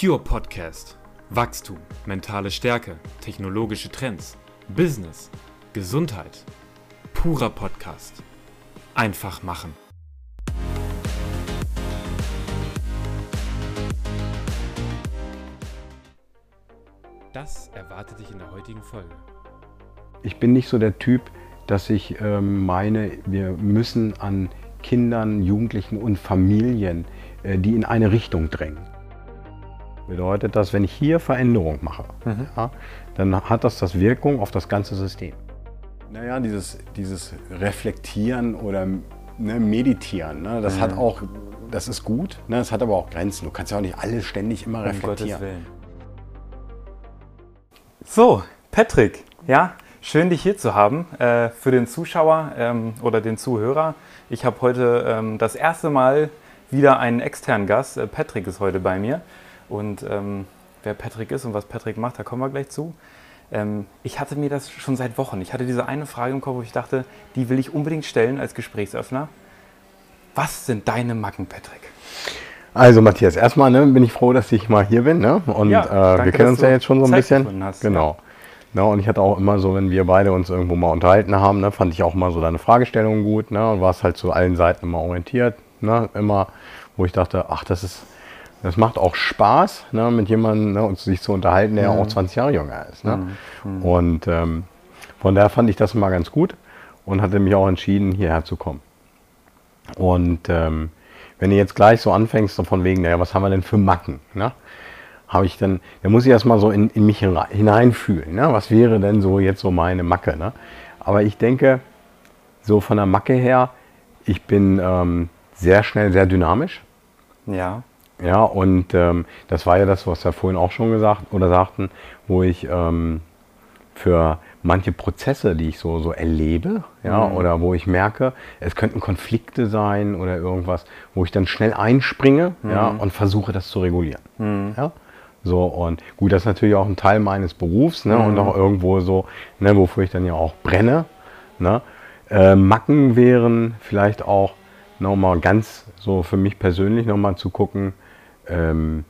Pure Podcast. Wachstum, mentale Stärke, technologische Trends, Business, Gesundheit. Purer Podcast. Einfach machen. Das erwartet dich in der heutigen Folge. Ich bin nicht so der Typ, dass ich ähm, meine, wir müssen an Kindern, Jugendlichen und Familien, äh, die in eine Richtung drängen. Bedeutet das, wenn ich hier Veränderung mache, Mhm. ja, dann hat das das Wirkung auf das ganze System. Naja, dieses, dieses Reflektieren oder ne, Meditieren, ne, das hat auch, das ist gut, ne, das hat aber auch Grenzen. Du kannst ja auch nicht alles ständig immer Um reflektieren. Willen. So, Patrick, ja, schön dich hier zu haben. Äh, für den Zuschauer ähm, oder den Zuhörer. Ich habe heute ähm, das erste Mal wieder einen externen Gast. Äh, Patrick ist heute bei mir. Und ähm, wer Patrick ist und was Patrick macht, da kommen wir gleich zu. Ähm, ich hatte mir das schon seit Wochen. Ich hatte diese eine Frage im Kopf, wo ich dachte, die will ich unbedingt stellen als Gesprächsöffner. Was sind deine Macken, Patrick? Also Matthias, erstmal ne, bin ich froh, dass ich mal hier bin. Ne? Und Ja, äh, danke, wir kennen uns ja jetzt schon so ein Zeit bisschen. hast, genau. Ja, und ich hatte auch immer so, wenn wir beide uns irgendwo mal unterhalten haben, ne, fand ich auch mal so deine Fragestellungen gut. Ne, und warst halt zu allen Seiten immer orientiert. Ne, immer, wo ich dachte, ach, das ist, das macht auch Spaß, ne, mit jemandem ne, uns sich zu unterhalten, der auch 20 Jahre jünger ist. Ne? Und ähm, von daher fand ich das immer ganz gut und hatte mich auch entschieden, hierher zu kommen. Und ähm, wenn du jetzt gleich so anfängst, so von wegen, naja, was haben wir denn für Macken? Ne? Habe ich dann, da muss ich erstmal so in, in mich hinein- hineinfühlen. Ne? Was wäre denn so jetzt so meine Macke? Ne? Aber ich denke, so von der Macke her, ich bin ähm, sehr schnell, sehr dynamisch. Ja. Ja, und ähm, das war ja das, was wir vorhin auch schon gesagt oder sagten, wo ich ähm, für manche Prozesse, die ich so, so erlebe, ja, oder wo ich merke, es könnten Konflikte sein oder irgendwas, wo ich dann schnell einspringe ja, und versuche, das zu regulieren. Ja? So, und gut, das ist natürlich auch ein Teil meines Berufs ne, und auch irgendwo so, ne, wofür ich dann ja auch brenne. Ne. Äh, Macken wären vielleicht auch nochmal ganz so für mich persönlich nochmal zu gucken, ähm,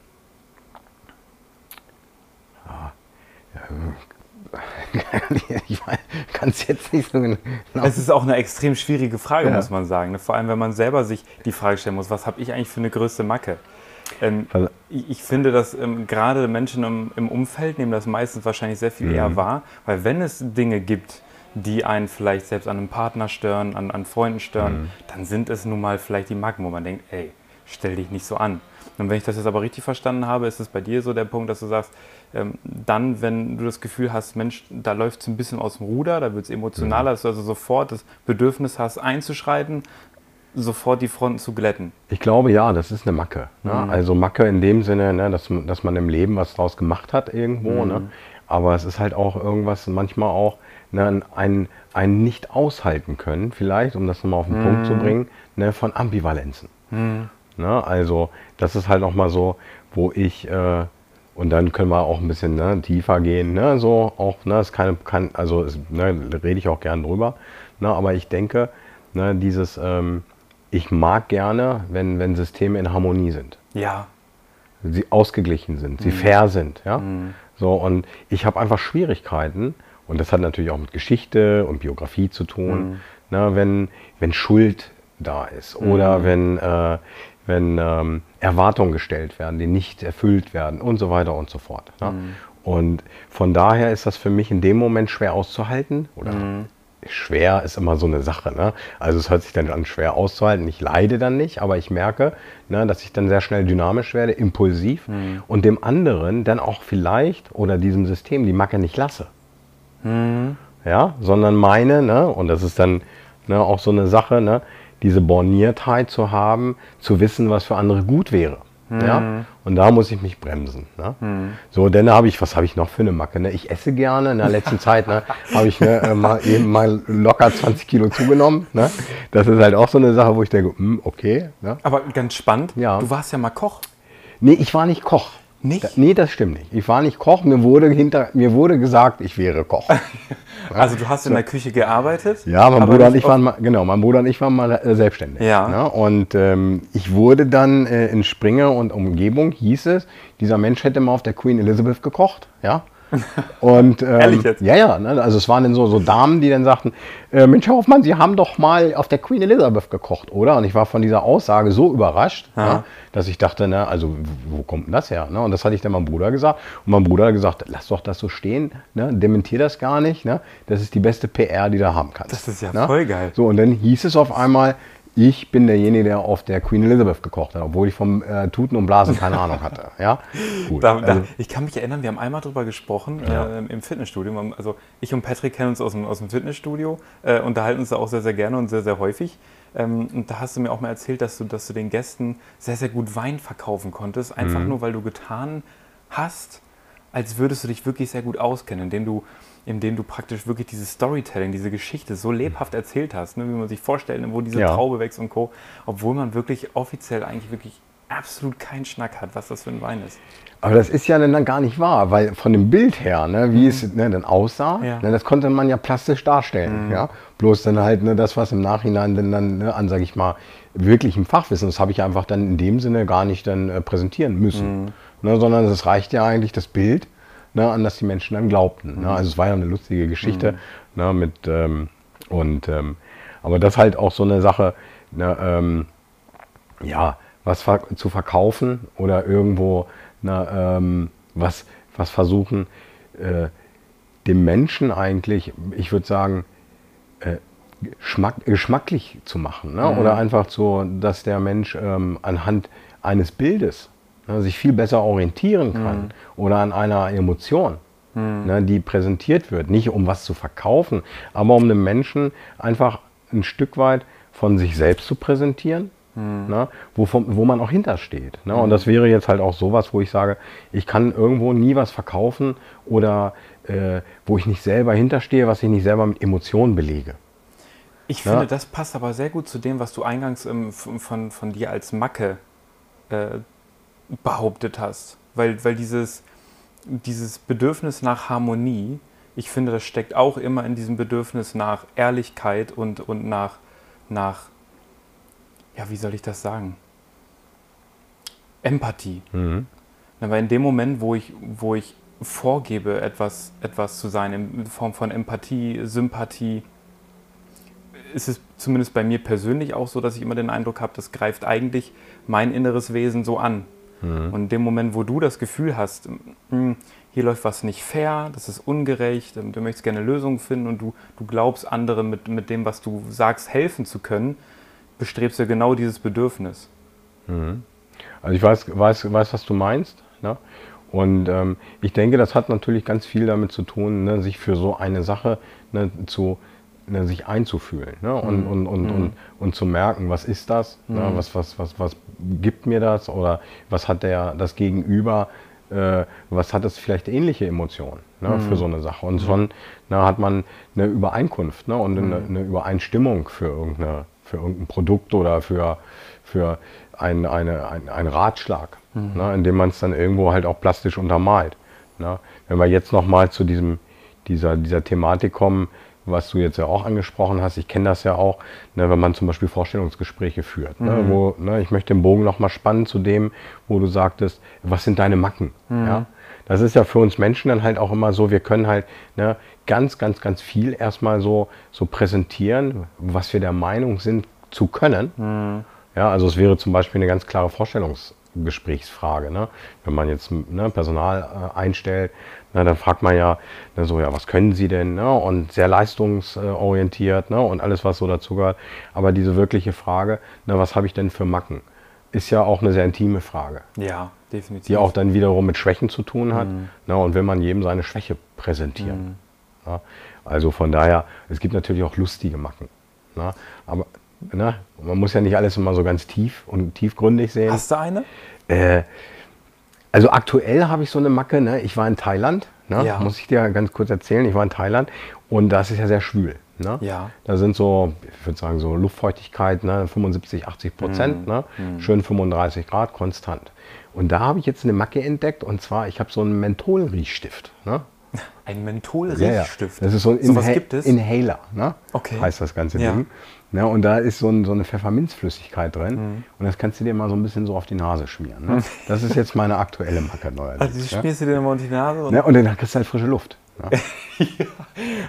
ja, ja, ich kann es jetzt nicht so genau. Es ist auch eine extrem schwierige Frage, Ja. muss man sagen. ne? Vor allem, wenn man selber sich die Frage stellen muss, was habe ich eigentlich für eine größte Macke? Ähm, Also- ich, ich finde, dass ähm, gerade Menschen im, im Umfeld nehmen das meistens wahrscheinlich sehr viel Mhm. eher wahr, weil wenn es Dinge gibt, die einen vielleicht selbst an einem Partner stören, an, an Freunden stören, Mhm. dann sind es nun mal vielleicht die Macken, wo man denkt, ey, stell dich nicht so an. Und wenn ich das jetzt aber richtig verstanden habe, ist es bei dir so der Punkt, dass du sagst, ähm, dann, wenn du das Gefühl hast, Mensch, da läuft es ein bisschen aus dem Ruder, da wird es emotionaler, dass du also sofort das Bedürfnis hast, einzuschreiten, sofort die Fronten zu glätten. Ich glaube ja, das ist eine Macke. Ne? Mhm. Also Macke in dem Sinne, ne, dass, man- dass man im Leben was draus gemacht hat irgendwo. Mhm. Ne? Aber es ist halt auch irgendwas, manchmal auch ne, ein, ein nicht aushalten können, vielleicht, um das nochmal auf den Punkt Mhm. zu bringen, ne, von Ambivalenzen. Ne? Also das ist halt nochmal so, wo ich, äh, und dann können wir auch ein bisschen ne, tiefer gehen, ne? so auch, ne, ist keine, kein, also ist, ne, rede ich auch gern drüber, ne? aber ich denke, ne, dieses, ähm, ich mag gerne, wenn, wenn Systeme in Harmonie sind, Ja. sie ausgeglichen sind, sie fair sind, ja, so und ich habe einfach Schwierigkeiten und das hat natürlich auch mit Geschichte und Biografie zu tun, ne, wenn, wenn Schuld da ist oder wenn, äh, wenn ähm, Erwartungen gestellt werden, die nicht erfüllt werden und so weiter und so fort. Ne? Und von daher ist das für mich in dem Moment schwer auszuhalten oder schwer ist immer so eine Sache. Ne? Also es hört sich dann an, schwer auszuhalten. Ich leide dann nicht, aber ich merke, ne, dass ich dann sehr schnell dynamisch werde, impulsiv und dem anderen dann auch vielleicht oder diesem System die Macke nicht lasse. Ja, sondern meine, ne, und das ist dann ne, auch so eine Sache, ne, diese Borniertheit zu haben, zu wissen, was für andere gut wäre. Ja? Und da muss ich mich bremsen. Ne? So, dann habe ich, was habe ich noch für eine Macke? Ne? Ich esse gerne. In der letzten Zeit ne, habe ich ne, äh, mal, eben mal locker 20 Kilo zugenommen. Ne? Das ist halt auch so eine Sache, wo ich denke, hm, okay. Ne? Aber ganz spannend, Ja. du warst ja mal Koch. Nee, ich war nicht Koch. Nicht? Da, nee, das stimmt nicht. Ich war nicht Koch, mir wurde, hinter, mir wurde gesagt, ich wäre Koch. Also du hast in der Küche gearbeitet? Ja, mein Bruder, und ich waren mal, genau, mein Bruder und ich waren mal äh, selbstständig. Ja. Ne? Und ähm, ich wurde dann äh, in Springe und Umgebung, hieß es, dieser Mensch hätte mal auf der Queen Elizabeth gekocht. Ja. Und, ähm, Ehrlich jetzt? Ja, ja. Ne? Also es waren dann so, so Damen, die dann sagten, äh, Mensch Herr Hoffmann, Sie haben doch mal auf der Queen Elizabeth gekocht, oder? Und ich war von dieser Aussage so überrascht, ne? dass ich dachte, ne, also wo kommt denn das her? Ne? Und das hatte ich dann meinem Bruder gesagt. Und mein Bruder hat gesagt, lass doch das so stehen, ne? dementier das gar nicht. Ne? Das ist die beste PR, die du haben kannst. Das ist ja ne? voll geil. So, und dann hieß es auf einmal, ich bin derjenige, der auf der Queen Elizabeth gekocht hat, obwohl ich vom äh, Tuten und Blasen keine Ahnung hatte. Ja, gut. Da, da, also, ich kann mich erinnern, wir haben einmal drüber gesprochen Ja. äh, im Fitnessstudio. Also ich und Patrick kennen uns aus dem, aus dem Fitnessstudio, äh, unterhalten uns da auch sehr, sehr gerne und sehr, sehr häufig. Ähm, und da hast du mir auch mal erzählt, dass du, dass du den Gästen sehr, sehr gut Wein verkaufen konntest. Mhm. Einfach nur, weil du getan hast, als würdest du dich wirklich sehr gut auskennen, indem du, indem du praktisch wirklich dieses Storytelling, diese Geschichte so lebhaft erzählt hast, ne, wie man sich vorstellt, wo diese Ja. Traube wächst und Co., obwohl man wirklich offiziell eigentlich wirklich absolut keinen Schnack hat, was das für ein Wein ist. aber das ist ja dann gar nicht wahr, weil von dem Bild her, ne, wie es ne, dann aussah, Mhm. Ja. Mhm. ne, das konnte man ja plastisch darstellen. Ja? Bloß dann halt ne, das, was im Nachhinein dann, dann ne, an, sage ich mal, wirklichem Fachwissen, das habe ich einfach dann in dem Sinne gar nicht dann äh, präsentieren Mhm. müssen. Ne, sondern es reicht ja eigentlich das Bild, ne, an das die Menschen dann glaubten. Mhm. Ne? Also es war ja eine lustige Geschichte ne, mit ähm, und ähm, aber das halt auch so eine Sache, ne, ähm, ja, was ver zu verkaufen oder irgendwo na, ähm, was, was versuchen, äh, dem Menschen eigentlich, ich würde sagen, äh, geschmack, geschmacklich zu machen. Ne? Oder einfach so, dass der Mensch ähm, anhand eines Bildes ne, sich viel besser orientieren kann oder an einer Emotion. Ne, die präsentiert wird, nicht um was zu verkaufen, aber um dem Menschen einfach ein Stück weit von sich selbst zu präsentieren, ne, wo, wo man auch hintersteht. Ne? Und das wäre jetzt halt auch sowas, wo ich sage, ich kann irgendwo nie was verkaufen oder äh, wo ich nicht selber hinterstehe, was ich nicht selber mit Emotionen belege. Ich Ja. finde, das passt aber sehr gut zu dem, was du eingangs ähm, von, von, von dir als Macke äh, behauptet hast. Weil, weil dieses, dieses Bedürfnis nach Harmonie, ich finde, das steckt auch immer in diesem Bedürfnis nach Ehrlichkeit und, und nach, nach, ja, wie soll ich das sagen? Empathie. Mhm. Weil in dem Moment, wo ich, wo ich vorgebe, etwas, etwas zu sein, in Form von Empathie, Sympathie, ist es zumindest bei mir persönlich auch so, dass ich immer den Eindruck habe, das greift eigentlich mein inneres Wesen so an. Und in dem Moment, wo du das Gefühl hast, hm, hier läuft was nicht fair, das ist ungerecht, ähm, du möchtest gerne Lösungen finden und du, du glaubst, anderen mit, mit dem, was du sagst, helfen zu können, bestrebst du genau dieses Bedürfnis. Also ich weiß, weiß, weiß was du meinst. Ne? Und ähm, ich denke, das hat natürlich ganz viel damit zu tun, ne, sich für so eine Sache ne, zu, ne, sich einzufühlen ne? und, und, und, und, und zu merken, was ist das, ne? was, was, was, was gibt mir das oder was hat der, das Gegenüber, äh, was hat es vielleicht ähnliche Emotionen ne, für so eine Sache. Und schon ne, hat man eine Übereinkunft ne, und eine, eine Übereinstimmung für, irgendeine, für irgendein Produkt oder für, für ein, eine, ein, ein Ratschlag, ne, indem man es dann irgendwo halt auch plastisch untermalt. Ne. Wenn wir jetzt nochmal zu diesem, dieser, dieser Thematik kommen, was du jetzt ja auch angesprochen hast, ich kenne das ja auch, ne, wenn man zum Beispiel Vorstellungsgespräche führt, ne, wo, ne, ich möchte den Bogen nochmal spannen zu dem, wo du sagtest, was sind deine Macken? Ja? Das ist ja für uns Menschen dann halt auch immer so, wir können halt ne, ganz, ganz, ganz viel erstmal so, so präsentieren, was wir der Meinung sind zu können. Ja, also es wäre zum Beispiel eine ganz klare Vorstellungsgesprächsfrage. Ne? Wenn man jetzt ne, Personal äh, einstellt, ne, dann fragt man ja ne, so, ja, was können Sie denn? Ne? Und sehr leistungsorientiert ne? und alles, was so dazu gehört. Aber diese wirkliche Frage, ne, was habe ich denn für Macken, ist ja auch eine sehr intime Frage, Ja, definitiv. die auch dann wiederum mit Schwächen zu tun hat. Ne? Und will man jedem seine Schwäche präsentieren. Ja? Also von daher, es gibt natürlich auch lustige Macken. Ne? Aber ne? man muss ja nicht alles immer so ganz tief und tiefgründig sehen. Hast du eine? Äh, also aktuell habe ich so eine Macke, ne? ich war in Thailand, ne? Ja. muss ich dir ganz kurz erzählen, ich war in Thailand und das ist ja sehr schwül. Ne? Ja. Da sind so, ich würde sagen, so Luftfeuchtigkeit, ne? 75, 80 Prozent, Mhm. ne? schön 35 Grad, konstant. Und da habe ich jetzt eine Macke entdeckt und zwar, ich habe so einen Mentholriechstift. Ne? Ein Mentholriechstift. Das ist so ein Inha es? Inhaler, ne? Okay. heißt das ganze Ja. Ding. Ne? Und da ist so, ein, so eine Pfefferminzflüssigkeit drin Mhm. und das kannst du dir mal so ein bisschen so auf die Nase schmieren. Ne? Das ist jetzt meine aktuelle Macke neuerdings. also, die schmierst du dir immer unter die Nase und Ne? Und dann kriegst du halt frische Luft. Ne?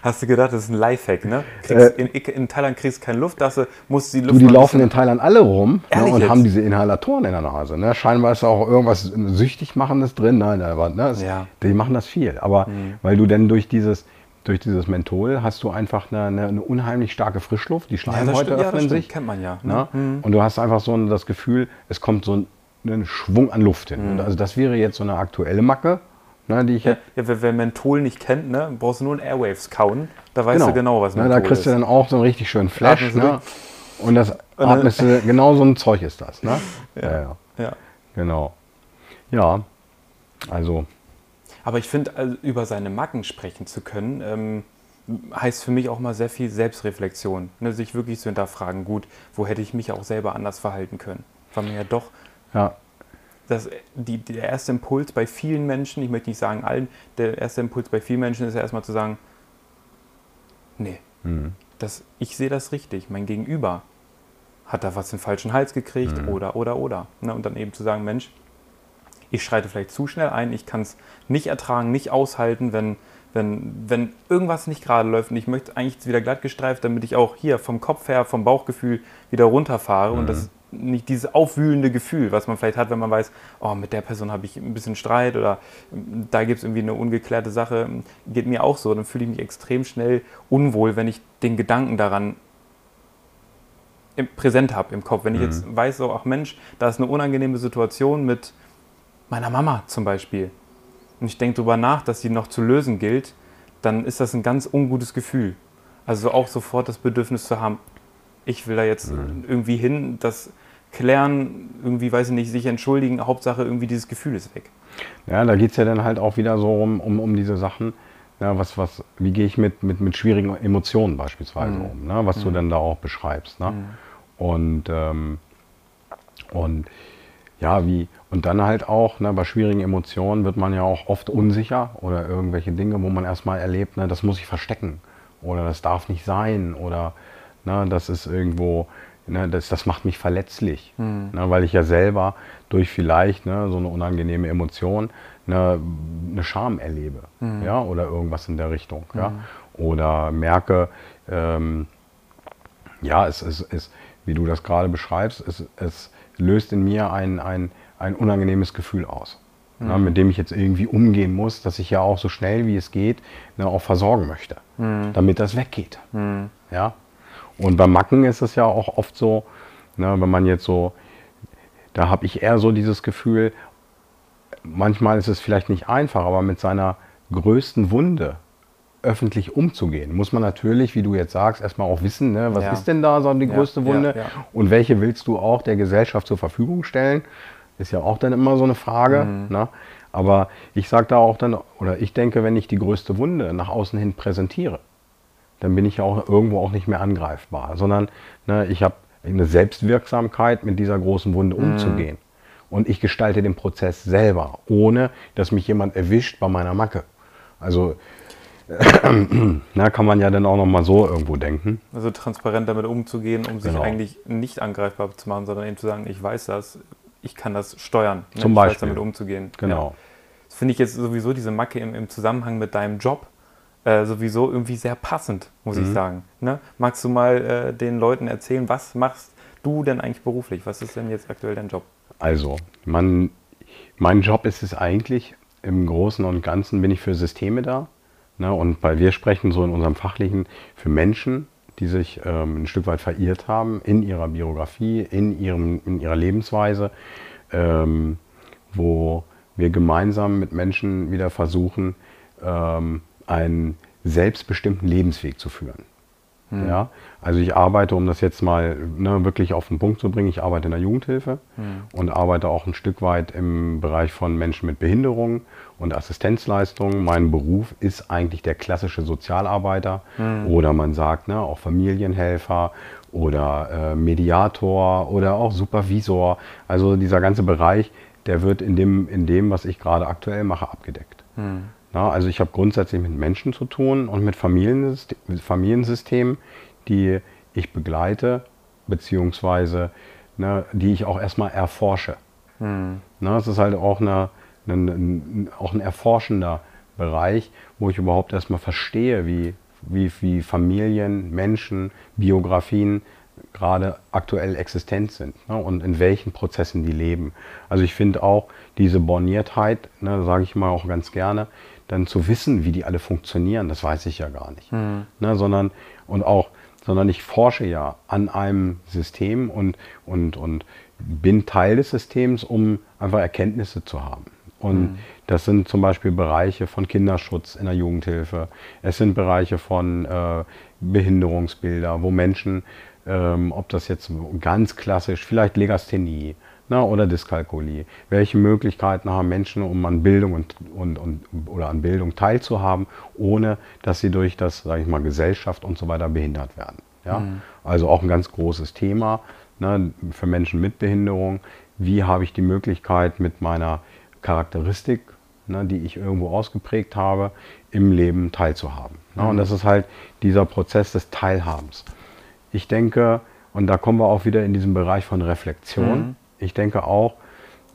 hast du gedacht, das ist ein Lifehack, ne? Äh, Kriegst, in, in Thailand kriegst du keine Luft, dass du musst die Luft Du, die mal laufen in Thailand alle rum ne, und jetzt? haben diese Inhalatoren in der Nase. Ne? Scheinbar ist auch irgendwas süchtig machendes drin. Nein, aber ne, es, Ja. Mhm. die machen das viel. Aber weil du denn durch dieses, durch dieses Menthol hast du einfach eine, eine, eine unheimlich starke Frischluft. Die ja, Schleimhäute ja, öffnen stimmt. sich. kennt man ja. Ne? Ne? Und du hast einfach so das Gefühl, es kommt so ein, ein Schwung an Luft hin. Mhm. Also das wäre jetzt so eine aktuelle Macke, ne, die ich Ja, ja, wer, wer Menthol nicht kennt, ne, brauchst du nur ein Airwaves kauen. Da weißt du genau, was ne, Menthol Da kriegst ist. du dann auch so einen richtig schönen Flash. Ne? Und das atmest du, genau so ein Zeug ist das. Ne? ja, ja. ja. Genau. Ja, also, Aber ich finde, also, über seine Macken sprechen zu können, ähm, heißt für mich auch mal sehr viel Selbstreflexion. Ne? Sich wirklich zu hinterfragen, gut, wo hätte ich mich auch selber anders verhalten können? Weil man ja doch, ja, das, die, der erste Impuls bei vielen Menschen, ich möchte nicht sagen allen, der erste Impuls bei vielen Menschen ist ja erstmal zu sagen, nee, Mhm. das, ich sehe das richtig, mein Gegenüber hat da was in den falschen Hals gekriegt Mhm. oder, oder, oder. Ne? Und dann eben zu sagen, Mensch, ich schreite vielleicht zu schnell ein, ich kann es nicht ertragen, nicht aushalten, wenn, wenn, wenn irgendwas nicht gerade läuft und ich möchte eigentlich wieder glatt gestreift, damit ich auch hier vom Kopf her, vom Bauchgefühl wieder runterfahre und das nicht dieses aufwühlende Gefühl, was man vielleicht hat, wenn man weiß, oh, mit der Person habe ich ein bisschen Streit oder mm, da gibt es irgendwie eine ungeklärte Sache, geht mir auch so, dann fühle ich mich extrem schnell unwohl, wenn ich den Gedanken daran präsent habe im Kopf. Wenn ich jetzt weiß, so, ach Mensch, da ist eine unangenehme Situation mit meiner Mama zum Beispiel und ich denke darüber nach, dass sie noch zu lösen gilt, dann ist das ein ganz ungutes Gefühl. Also auch sofort das Bedürfnis zu haben, ich will da jetzt irgendwie hin, das klären, irgendwie, weiß ich nicht, sich entschuldigen, Hauptsache irgendwie dieses Gefühl ist weg. ja da geht es ja dann halt auch wieder so um, um, um diese Sachen. Ja, was, was, wie gehe ich mit, mit, mit schwierigen Emotionen beispielsweise Mhm. um, ne? was du dann da auch beschreibst. Ne? Und, ähm, und ja, wie, und dann halt auch, ne, bei schwierigen Emotionen wird man ja auch oft unsicher oder irgendwelche Dinge, wo man erstmal erlebt, ne, das muss ich verstecken oder das darf nicht sein oder ne, das ist irgendwo, ne, das, das macht mich verletzlich, ne, weil ich ja selber durch vielleicht ne, so eine unangenehme Emotion ne, eine Scham erlebe ja, oder irgendwas in der Richtung. Ja, oder merke, ähm, ja, es ist, wie du das gerade beschreibst, es, es löst in mir ein, ein, ein unangenehmes Gefühl aus, ne, mit dem ich jetzt irgendwie umgehen muss, dass ich ja auch so schnell wie es geht ne, auch versorgen möchte, damit das weggeht. Ja? Und beim Macken ist es ja auch oft so, ne, wenn man jetzt so, da habe ich eher so dieses Gefühl, manchmal ist es vielleicht nicht einfach, aber mit seiner größten Wunde öffentlich umzugehen, muss man natürlich, wie du jetzt sagst, erstmal auch wissen, ne, was Ja. ist denn da so die größte ja, Wunde ja. und welche willst du auch der Gesellschaft zur Verfügung stellen? Ist ja auch dann immer so eine Frage. Mhm. Ne? Aber ich sage da auch dann, oder ich denke, wenn ich die größte Wunde nach außen hin präsentiere, dann bin ich ja auch irgendwo auch nicht mehr angreifbar, sondern ne, ich habe eine Selbstwirksamkeit, mit dieser großen Wunde Mhm. umzugehen. Und ich gestalte den Prozess selber, ohne dass mich jemand erwischt bei meiner Macke. Also na, kann man ja dann auch noch mal so irgendwo denken. Also transparent damit umzugehen, um sich Genau. eigentlich nicht angreifbar zu machen, sondern eben zu sagen, ich weiß das, ich kann das steuern. ne? Zum Beispiel. damit umzugehen. Genau. Ja. Das finde ich jetzt sowieso diese Macke im, im Zusammenhang mit deinem Job äh, sowieso irgendwie sehr passend, muss Mhm. ich sagen. Ne? Magst du mal äh, den Leuten erzählen, was machst du denn eigentlich beruflich? Was ist denn jetzt aktuell dein Job? Also, man, mein Job ist es eigentlich, im Großen und Ganzen bin ich für Systeme da. Ne? Und weil wir sprechen so in unserem Fachlichen für Menschen, die sich ähm, ein Stück weit verirrt haben in ihrer Biografie, in, ihrem, in ihrer Lebensweise, ähm, wo wir gemeinsam mit Menschen wieder versuchen, ähm, einen selbstbestimmten Lebensweg zu führen. Mhm. Ja? Also ich arbeite, um das jetzt mal ne, wirklich auf den Punkt zu bringen, ich arbeite in der Jugendhilfe mhm. und arbeite auch ein Stück weit im Bereich von Menschen mit Behinderung und Assistenzleistungen. Mein Beruf ist eigentlich der klassische Sozialarbeiter mhm. oder man sagt ne, auch Familienhelfer oder äh, Mediator oder auch Supervisor. Also dieser ganze Bereich, der wird in dem, in dem was ich gerade aktuell mache, abgedeckt. Mhm. Na, also ich habe grundsätzlich mit Menschen zu tun und mit, Familiensystem, Familiensystemen, die ich begleite, beziehungsweise ne, die ich auch erstmal erforsche. Mhm. Na, es ist halt auch, eine, eine, auch ein erforschender Bereich, wo ich überhaupt erstmal verstehe, wie, wie, wie Familien, Menschen, Biografien gerade aktuell existent sind ne, und in welchen Prozessen die leben. Also ich finde auch diese Borniertheit, ne, sage ich mal auch ganz gerne, dann zu wissen, wie die alle funktionieren, das weiß ich ja gar nicht. Mhm. Ne, sondern, und auch, sondern ich forsche ja an einem System und, und, und bin Teil des Systems, um einfach Erkenntnisse zu haben. Und mhm. das sind zum Beispiel Bereiche von Kinderschutz in der Jugendhilfe. Es sind Bereiche von äh, Behinderungsbilder, wo Menschen, ähm, ob das jetzt ganz klassisch, vielleicht Legasthenie, na, oder Dyskalkulie. Welche Möglichkeiten haben Menschen, um an Bildung und, und, und, oder an Bildung teilzuhaben, ohne dass sie durch das, sage ich mal, Gesellschaft und so weiter behindert werden. Ja? Mhm. Also auch ein ganz großes Thema ne, für Menschen mit Behinderung. Wie habe ich die Möglichkeit mit meiner Charakteristik, ne, die ich irgendwo ausgeprägt habe, im Leben teilzuhaben. Ne? Mhm. Und das ist halt dieser Prozess des Teilhabens. Ich denke, und da kommen wir auch wieder in diesen Bereich von Reflexion. Mhm ich denke auch,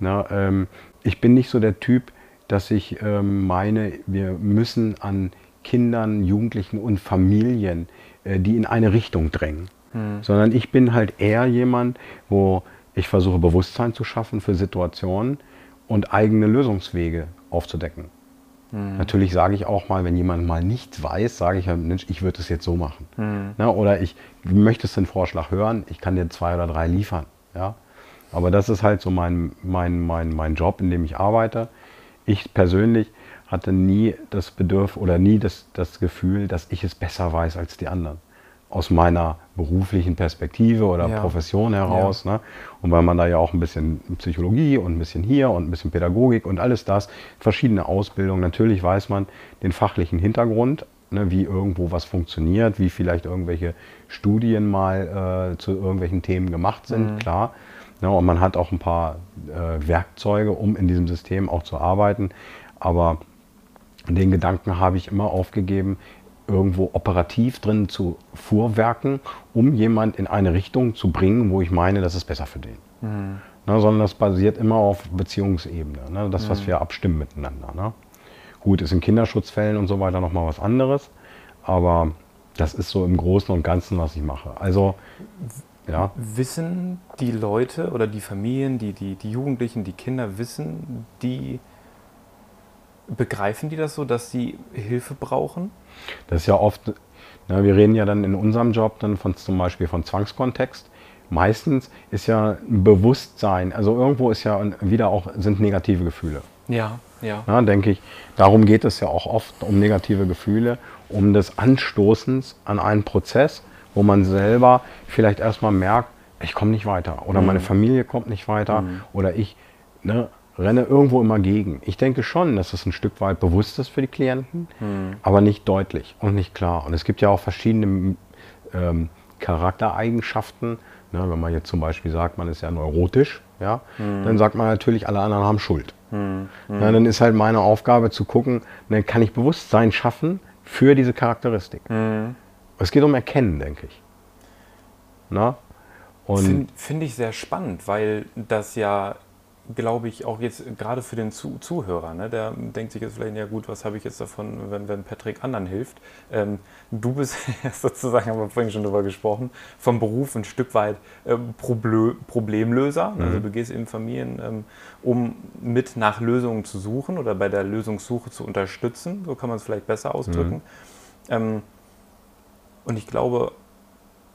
na, ähm, ich bin nicht so der Typ, dass ich ähm, meine, wir müssen an Kindern, Jugendlichen und Familien, äh, die in eine Richtung drängen. Mhm. Sondern ich bin halt eher jemand, wo ich versuche Bewusstsein zu schaffen für Situationen und eigene Lösungswege aufzudecken. Mhm. Natürlich sage ich auch mal, wenn jemand mal nichts weiß, sage ich, Mensch, ich würde es jetzt so machen. Mhm. Na, oder ich möchtest den Vorschlag hören, ich kann dir zwei oder drei liefern. Ja? Aber das ist halt so mein, mein, mein, mein Job, in dem ich arbeite. Ich persönlich hatte nie das Bedürfnis oder nie das, das Gefühl, dass ich es besser weiß als die anderen. Aus meiner beruflichen Perspektive oder ja. Profession heraus. Ja. Ne? Und weil man da ja auch ein bisschen Psychologie und ein bisschen hier und ein bisschen Pädagogik und alles das, verschiedene Ausbildungen. Natürlich weiß man den fachlichen Hintergrund, ne, wie irgendwo was funktioniert, wie vielleicht irgendwelche Studien mal äh, zu irgendwelchen Themen gemacht sind, mhm. klar. Ja, und man hat auch ein paar äh, Werkzeuge, um in diesem System auch zu arbeiten. Aber den Gedanken habe ich immer aufgegeben, irgendwo operativ drin zu fuhrwerken, um jemand in eine Richtung zu bringen, wo ich meine, das ist besser für den. Mhm. Ne, sondern das basiert immer auf Beziehungsebene. Ne, das, was mhm. wir abstimmen miteinander. Ne. Gut, ist in Kinderschutzfällen und so weiter nochmal was anderes, aber das ist so im Großen und Ganzen, was ich mache. Also ja. Wissen die Leute oder die Familien, die, die, die Jugendlichen, die Kinder wissen, die begreifen die das so, dass sie Hilfe brauchen? Das ist ja oft, na, wir reden ja dann in unserem Job dann von zum Beispiel von Zwangskontext. Meistens ist ja ein Bewusstsein, also irgendwo ist ja wieder auch sind negative Gefühle. Ja, ja. Na, denke ich. Darum geht es ja auch oft um negative Gefühle, um des Anstoßens an einen Prozess wo man selber vielleicht erstmal merkt, ich komme nicht weiter oder mhm. meine Familie kommt nicht weiter mhm. oder ich ne, renne irgendwo immer gegen. Ich denke schon, dass es ein Stück weit bewusst ist für die Klienten, mhm. aber nicht deutlich und nicht klar. Und es gibt ja auch verschiedene ähm, Charaktereigenschaften. Ne, wenn man jetzt zum Beispiel sagt, man ist ja neurotisch, ja, mhm. dann sagt man natürlich, alle anderen haben Schuld. Mhm. Ja, dann ist halt meine Aufgabe zu gucken, dann ne, kann ich Bewusstsein schaffen für diese Charakteristik. Mhm. Es geht um Erkennen, denke ich. Finde find ich sehr spannend, weil das ja, glaube ich, auch jetzt gerade für den Zu Zuhörer, ne, der denkt sich jetzt vielleicht, ja gut, was habe ich jetzt davon, wenn, wenn Patrick anderen hilft. Ähm, du bist sozusagen, haben wir vorhin schon drüber gesprochen, vom Beruf ein Stück weit äh, Proble Problemlöser. Mhm. Also du gehst in Familien, ähm, um mit nach Lösungen zu suchen oder bei der Lösungssuche zu unterstützen, so kann man es vielleicht besser ausdrücken. Mhm. Ähm, und ich glaube,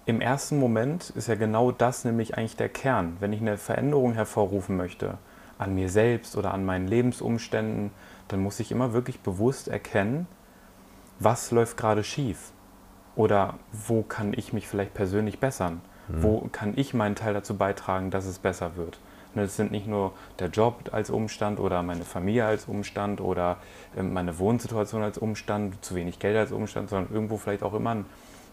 im ersten Moment ist ja genau das nämlich eigentlich der Kern. Wenn ich eine Veränderung hervorrufen möchte, an mir selbst oder an meinen Lebensumständen, dann muss ich immer wirklich bewusst erkennen, was läuft gerade schief. Oder wo kann ich mich vielleicht persönlich bessern? Mhm. Wo kann ich meinen Teil dazu beitragen, dass es besser wird? Ne, es sind nicht nur der Job als Umstand oder meine Familie als Umstand oder ähm, meine Wohnsituation als Umstand, zu wenig Geld als Umstand, sondern irgendwo vielleicht auch immer ein,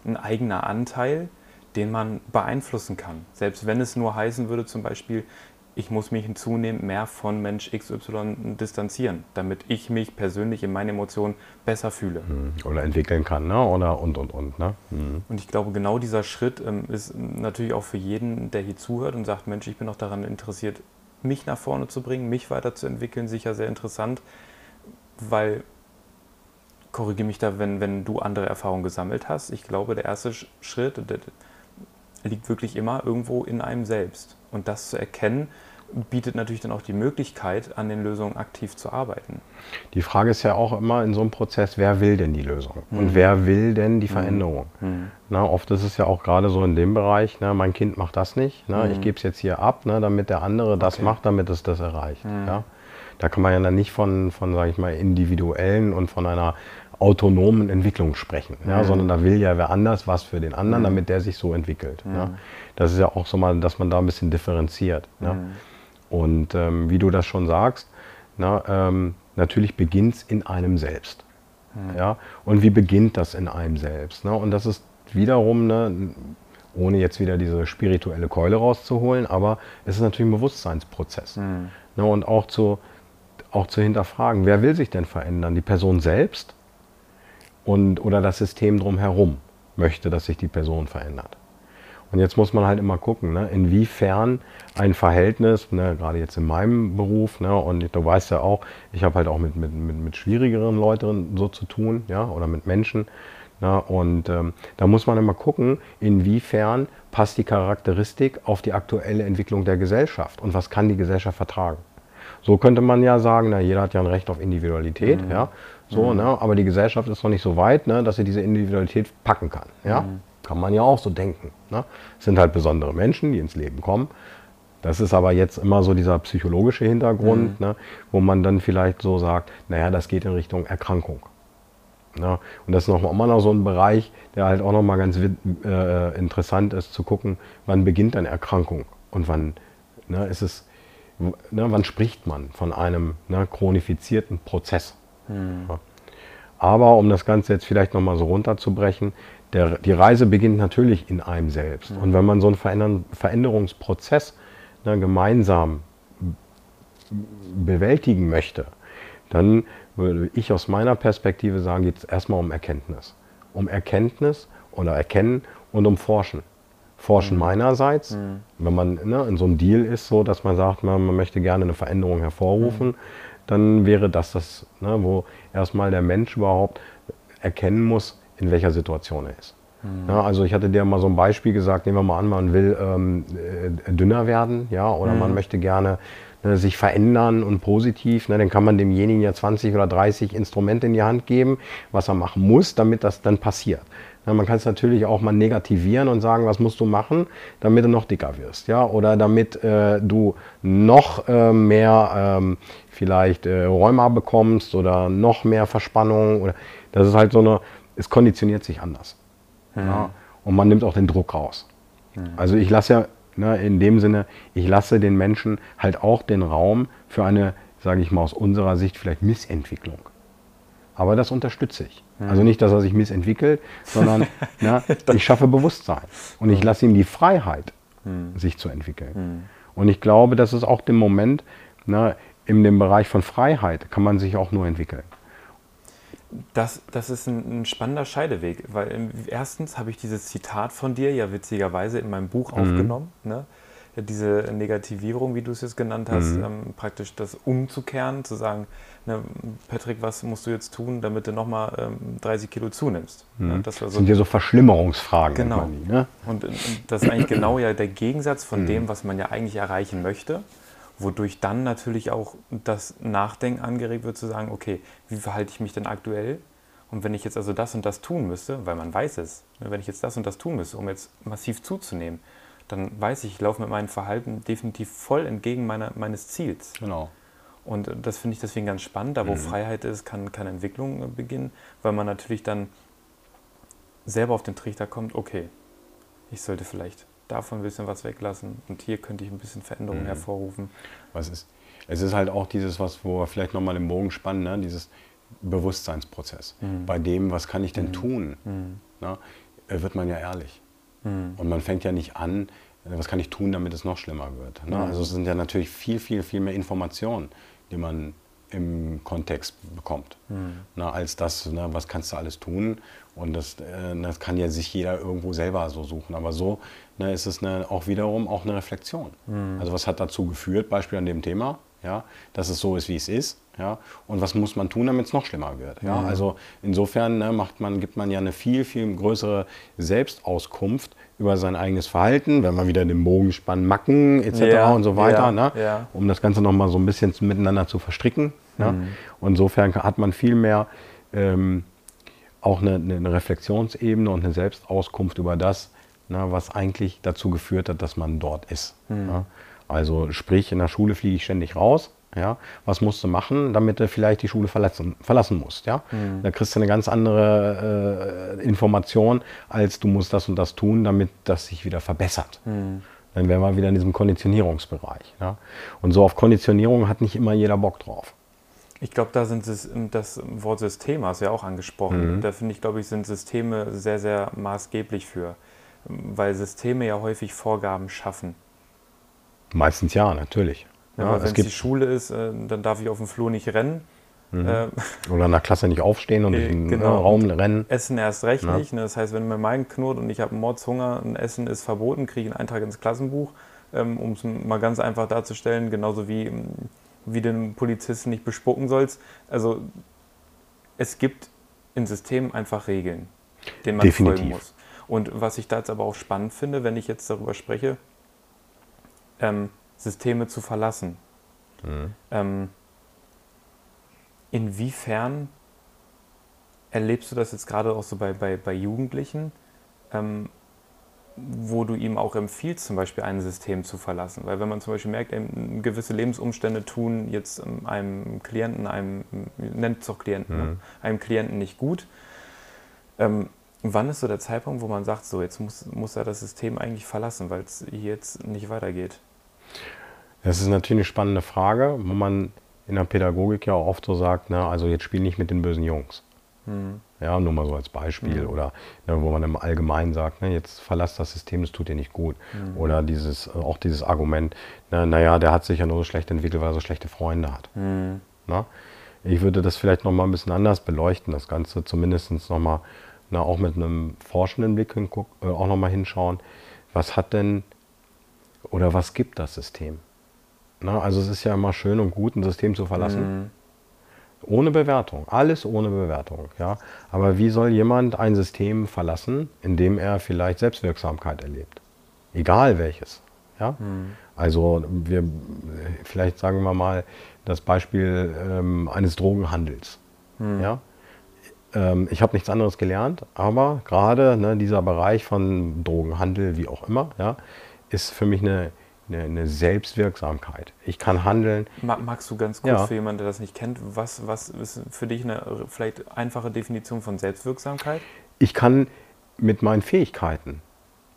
ein eigener Anteil, den man beeinflussen kann. Selbst wenn es nur heißen würde, zum Beispiel, ich muss mich zunehmend mehr von Mensch XY distanzieren, damit ich mich persönlich in meinen Emotionen besser fühle. Hm, oder entwickeln kann, ne? oder und, und, und. Ne? Mhm. Und ich glaube, genau dieser Schritt ähm, ist natürlich auch für jeden, der hier zuhört und sagt, Mensch, ich bin auch daran interessiert, mich nach vorne zu bringen, mich weiterzuentwickeln, sicher sehr interessant, weil, korrigiere mich da, wenn, wenn du andere Erfahrungen gesammelt hast, ich glaube, der erste Schritt liegt wirklich immer irgendwo in einem selbst. Und das zu erkennen, bietet natürlich dann auch die Möglichkeit, an den Lösungen aktiv zu arbeiten. Die Frage ist ja auch immer in so einem Prozess, wer will denn die Lösung? Mhm. Und wer will denn die mhm. Veränderung? Mhm. Na, oft ist es ja auch gerade so in dem Bereich, na, mein Kind macht das nicht, ich mhm. gebe es jetzt hier ab, na, damit der andere das okay. macht, damit es das erreicht. Mhm. Ja? Da kann man ja dann nicht von, von sage ich mal, individuellen und von einer autonomen Entwicklung sprechen, ja, sondern da will ja wer anders was für den anderen, damit der sich so entwickelt. Ja. Das ist ja auch so mal, dass man da ein bisschen differenziert. Ja. Und ähm, wie du das schon sagst, na, ähm, natürlich beginnt es in einem selbst. Mhm. Ja? Und wie beginnt das in einem selbst? Ne? Und das ist wiederum, ne, ohne jetzt wieder diese spirituelle Keule rauszuholen, aber es ist natürlich ein Bewusstseinsprozess. Mhm. Ne? Und auch zu, auch zu hinterfragen, wer will sich denn verändern? Die Person selbst und, oder das System drumherum möchte, dass sich die Person verändert. Und jetzt muss man halt immer gucken, ne, inwiefern ein Verhältnis, ne, gerade jetzt in meinem Beruf, ne, und du weißt ja auch, ich habe halt auch mit, mit, mit, mit, schwierigeren Leuten so zu tun, ja, oder mit Menschen. Ne, und ähm, da muss man immer gucken, inwiefern passt die Charakteristik auf die aktuelle Entwicklung der Gesellschaft und was kann die Gesellschaft vertragen. So könnte man ja sagen, na, jeder hat ja ein Recht auf Individualität, mhm. ja, so, mhm. ne, aber die Gesellschaft ist noch nicht so weit, ne, dass sie diese Individualität packen kann, ja. Mhm. Kann man ja auch so denken. Ne? Es sind halt besondere Menschen, die ins Leben kommen. Das ist aber jetzt immer so dieser psychologische Hintergrund, mhm. ne, wo man dann vielleicht so sagt, naja, das geht in Richtung Erkrankung. Ne? Und das ist noch immer noch so ein Bereich, der halt auch nochmal ganz äh, interessant ist zu gucken, wann beginnt eine Erkrankung und wann ne, ist es, ne, wann spricht man von einem ne, chronifizierten Prozess. Mhm. Aber um das Ganze jetzt vielleicht nochmal so runterzubrechen, der, die Reise beginnt natürlich in einem selbst. Und wenn man so einen Veränderungsprozess ne, gemeinsam bewältigen möchte, dann würde ich aus meiner Perspektive sagen, geht es erstmal um Erkenntnis. Um Erkenntnis oder Erkennen und um Forschen. Forschen mhm. meinerseits, mhm. wenn man ne, in so einem Deal ist, so dass man sagt, man, man möchte gerne eine Veränderung hervorrufen, mhm. Dann wäre das das, ne, wo erstmal der Mensch überhaupt erkennen muss, in welcher Situation er ist. Mhm. Ja, also ich hatte dir mal so ein Beispiel gesagt, nehmen wir mal an, man will ähm, äh, dünner werden, ja, oder mhm. man möchte gerne ne, sich verändern und positiv, ne, dann kann man demjenigen ja 20 oder 30 Instrumente in die Hand geben, was er machen muss, damit das dann passiert. Ja, man kann es natürlich auch mal negativieren und sagen, was musst du machen, damit du noch dicker wirst, ja, oder damit äh, du noch äh, mehr ähm, vielleicht äh, Rheuma bekommst oder noch mehr Verspannung. Oder, das ist halt so eine, es konditioniert sich anders. Mhm. Ja, und man nimmt auch den Druck raus. Mhm. Also ich lasse ja ne, in dem Sinne, ich lasse den Menschen halt auch den Raum für eine, sage ich mal aus unserer Sicht, vielleicht Missentwicklung. Aber das unterstütze ich. Mhm. Also nicht, dass er sich missentwickelt, sondern na, ich schaffe Bewusstsein und ich lasse ihm die Freiheit, mhm. sich zu entwickeln. Mhm. Und ich glaube, das ist auch der Moment, na, in dem Bereich von Freiheit kann man sich auch nur entwickeln. Das, das ist ein, ein, spannender Scheideweg, weil ähm, erstens habe ich dieses Zitat von dir ja witzigerweise in meinem Buch mhm. aufgenommen. Ne? Diese Negativierung, wie du es jetzt genannt hast, mhm. ähm, praktisch das umzukehren, zu sagen, ne, Patrick, was musst du jetzt tun, damit du nochmal ähm, 30 Kilo zunimmst? Mhm. Ne? Das, das so sind ja so Verschlimmerungsfragen. Genau. Die, ne? und, und, das ist eigentlich genau ja der Gegensatz von mhm. dem, was man ja eigentlich erreichen möchte wodurch dann natürlich auch das Nachdenken angeregt wird, zu sagen, okay, wie verhalte ich mich denn aktuell? Und wenn ich jetzt also das und das tun müsste, weil man weiß es, ne, wenn ich jetzt das und das tun müsste, um jetzt massiv zuzunehmen, dann weiß ich, ich laufe mit meinem Verhalten definitiv voll entgegen meiner, meines Ziels. Genau. Und das finde ich deswegen ganz spannend. Da, wo mhm. Freiheit ist, kann, kann Entwicklung beginnen, weil man natürlich dann selber auf den Trichter kommt, okay, ich sollte vielleicht davon ein bisschen was weglassen und hier könnte ich ein bisschen Veränderung mhm. hervorrufen. Was ist? Es ist halt auch dieses, was, wo wir vielleicht nochmal den Bogen spannen, ne? dieses Bewusstseinsprozess. Mhm. Bei dem, was kann ich denn mhm. tun, mhm. ne? wird man ja ehrlich. Mhm. Und man fängt ja nicht an, was kann ich tun, damit es noch schlimmer wird. Ne? Mhm. Also es sind ja natürlich viel, viel, viel mehr Informationen, die man im Kontext bekommt, na, als das, na, was kannst du alles tun. Und das, äh, das kann ja sich jeder irgendwo selber so suchen. Aber so na, ist es eine, auch wiederum auch eine Reflexion. Mhm. Also was hat dazu geführt, Beispiel an dem Thema, ja, dass es so ist, wie es ist. Ja, und was muss man tun, damit es noch schlimmer wird? Ja, mhm. Also insofern ne, macht man, gibt man ja eine viel, viel größere Selbstauskunft über sein eigenes Verhalten, wenn man wieder den Bogen spannen, Macken etc. Ja, und so weiter, ne? um das Ganze nochmal so ein bisschen miteinander zu verstricken. Ne? Mhm. Und insofern hat man viel mehr ähm, auch eine, eine, Reflexionsebene und eine Selbstauskunft über das, ne, was eigentlich dazu geführt hat, dass man dort ist. Mhm. Ne? Also sprich, in der Schule fliege ich ständig raus. Ja, was musst du machen, damit du vielleicht die Schule verlassen, verlassen musst? Ja? Mhm. Da kriegst du eine ganz andere äh, Information, als du musst das und das tun, damit das sich wieder verbessert. Mhm. Dann wären wir wieder in diesem Konditionierungsbereich. Ja? Und so auf Konditionierung hat nicht immer jeder Bock drauf. Ich glaube, da sind das Wort System hast du ja auch angesprochen. Mhm. Da finde ich, glaube ich, sind Systeme sehr, sehr maßgeblich für, weil Systeme ja häufig Vorgaben schaffen. Meistens ja, natürlich. Ja, wenn es die Schule ist, äh, dann darf ich auf dem Flur nicht rennen. Mhm. Äh, Oder in der Klasse nicht aufstehen und äh, in den genau. Raum rennen. Essen erst recht ja. nicht. Ne? Das heißt, wenn mir mein knurrt und ich habe Mordshunger, ein Essen ist verboten, kriege ich einen Eintrag ins Klassenbuch, ähm, um es mal ganz einfach darzustellen, genauso wie, wie den Polizisten nicht bespucken sollst. Also es gibt in Systemen einfach Regeln, denen man Definitiv. folgen muss. Und was ich da jetzt aber auch spannend finde, wenn ich jetzt darüber spreche, ähm, Systeme zu verlassen. Mhm. Ähm, inwiefern erlebst du das jetzt gerade auch so bei, bei, bei Jugendlichen, ähm, wo du ihm auch empfiehlst, zum Beispiel ein System zu verlassen? Weil wenn man zum Beispiel merkt, eben, gewisse Lebensumstände tun jetzt einem Klienten, einem, nennt es auch Klienten, ne? mhm. ne? einem Klienten nicht gut, ähm, wann ist so der Zeitpunkt, wo man sagt, so jetzt muss, muss er das System eigentlich verlassen, weil es jetzt nicht weitergeht? Das ist natürlich eine spannende Frage, wo man in der Pädagogik ja auch oft so sagt, na, also jetzt spiel nicht mit den bösen Jungs. Mhm. Ja, nur mal so als Beispiel. Mhm. Oder ne, wo man im Allgemeinen sagt, ne, jetzt verlass das System, das tut dir nicht gut. Mhm. Oder dieses, auch dieses Argument, na, naja, der hat sich ja nur so schlecht entwickelt, weil er so schlechte Freunde hat. Mhm. Na? Ich würde das vielleicht nochmal ein bisschen anders beleuchten, das Ganze zumindest nochmal, na, auch mit einem forschenden Blick hinguck, äh, auch nochmal hinschauen, was hat denn oder was gibt das System? Na, also es ist ja immer schön und gut, ein System zu verlassen. Ohne Bewertung, alles ohne Bewertung. Ja? Aber wie soll jemand ein System verlassen, in dem er vielleicht Selbstwirksamkeit erlebt? Egal welches. Ja? Mhm. Also wir, vielleicht sagen wir mal das Beispiel ähm, eines Drogenhandels. Mhm. Ja? Ähm, ich habe nichts anderes gelernt, aber gerade ne, dieser Bereich von Drogenhandel, wie auch immer, ja, ist für mich eine eine, eine Selbstwirksamkeit. Ich kann handeln. Magst du ganz kurz ja. für jemanden, der das nicht kennt, was, was ist für dich eine vielleicht einfache Definition von Selbstwirksamkeit? Ich kann mit meinen Fähigkeiten,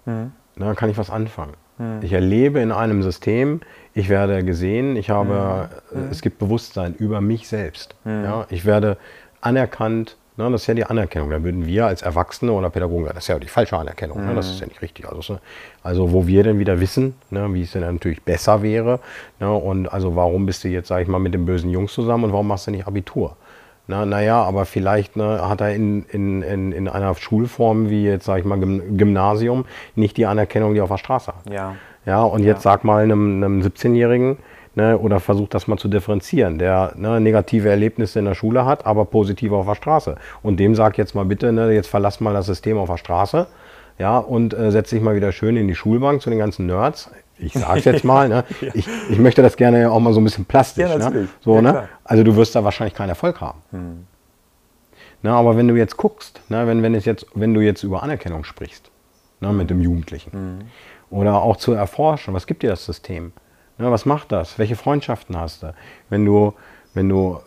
mhm. da kann ich was anfangen. Mhm. Ich erlebe in einem System, ich werde gesehen, ich habe, mhm. es gibt Bewusstsein über mich selbst. Mhm. Ja, ich werde anerkannt, Ne, das ist ja die Anerkennung. Da würden wir als Erwachsene oder Pädagogen sagen, das ist ja die falsche Anerkennung. Ne, das ist ja nicht richtig. Also, also wo wir dann wieder wissen, ne, wie es denn natürlich besser wäre. Ne, und also warum bist du jetzt, sag ich mal, mit den bösen Jungs zusammen und warum machst du nicht Abitur? Na, naja, aber vielleicht ne, hat er in, in, in, in einer Schulform wie jetzt, sag ich mal, Gymnasium nicht die Anerkennung, die er auf der Straße hat. Ja. Ja, und jetzt sag mal einem, einem 17-Jährigen, ne, oder versucht das mal zu differenzieren, der ne, negative Erlebnisse in der Schule hat, aber positive auf der Straße. Und dem sagt jetzt mal bitte, ne, jetzt verlass mal das System auf der Straße ja, und äh, setz dich mal wieder schön in die Schulbank zu den ganzen Nerds. Ich sag's jetzt mal, ne? ja. ich, ich möchte das gerne auch mal so ein bisschen plastisch. Ja, ne? so, ja, ne? Also du wirst da wahrscheinlich keinen Erfolg haben. Hm. Na, aber wenn du jetzt guckst, ne, wenn, wenn, es jetzt, wenn du jetzt über Anerkennung sprichst, ne, mit dem Jugendlichen, hm. oder auch zu erforschen, was gibt dir das System? Ja, was macht das? Welche Freundschaften hast du? Wenn du, wenn du,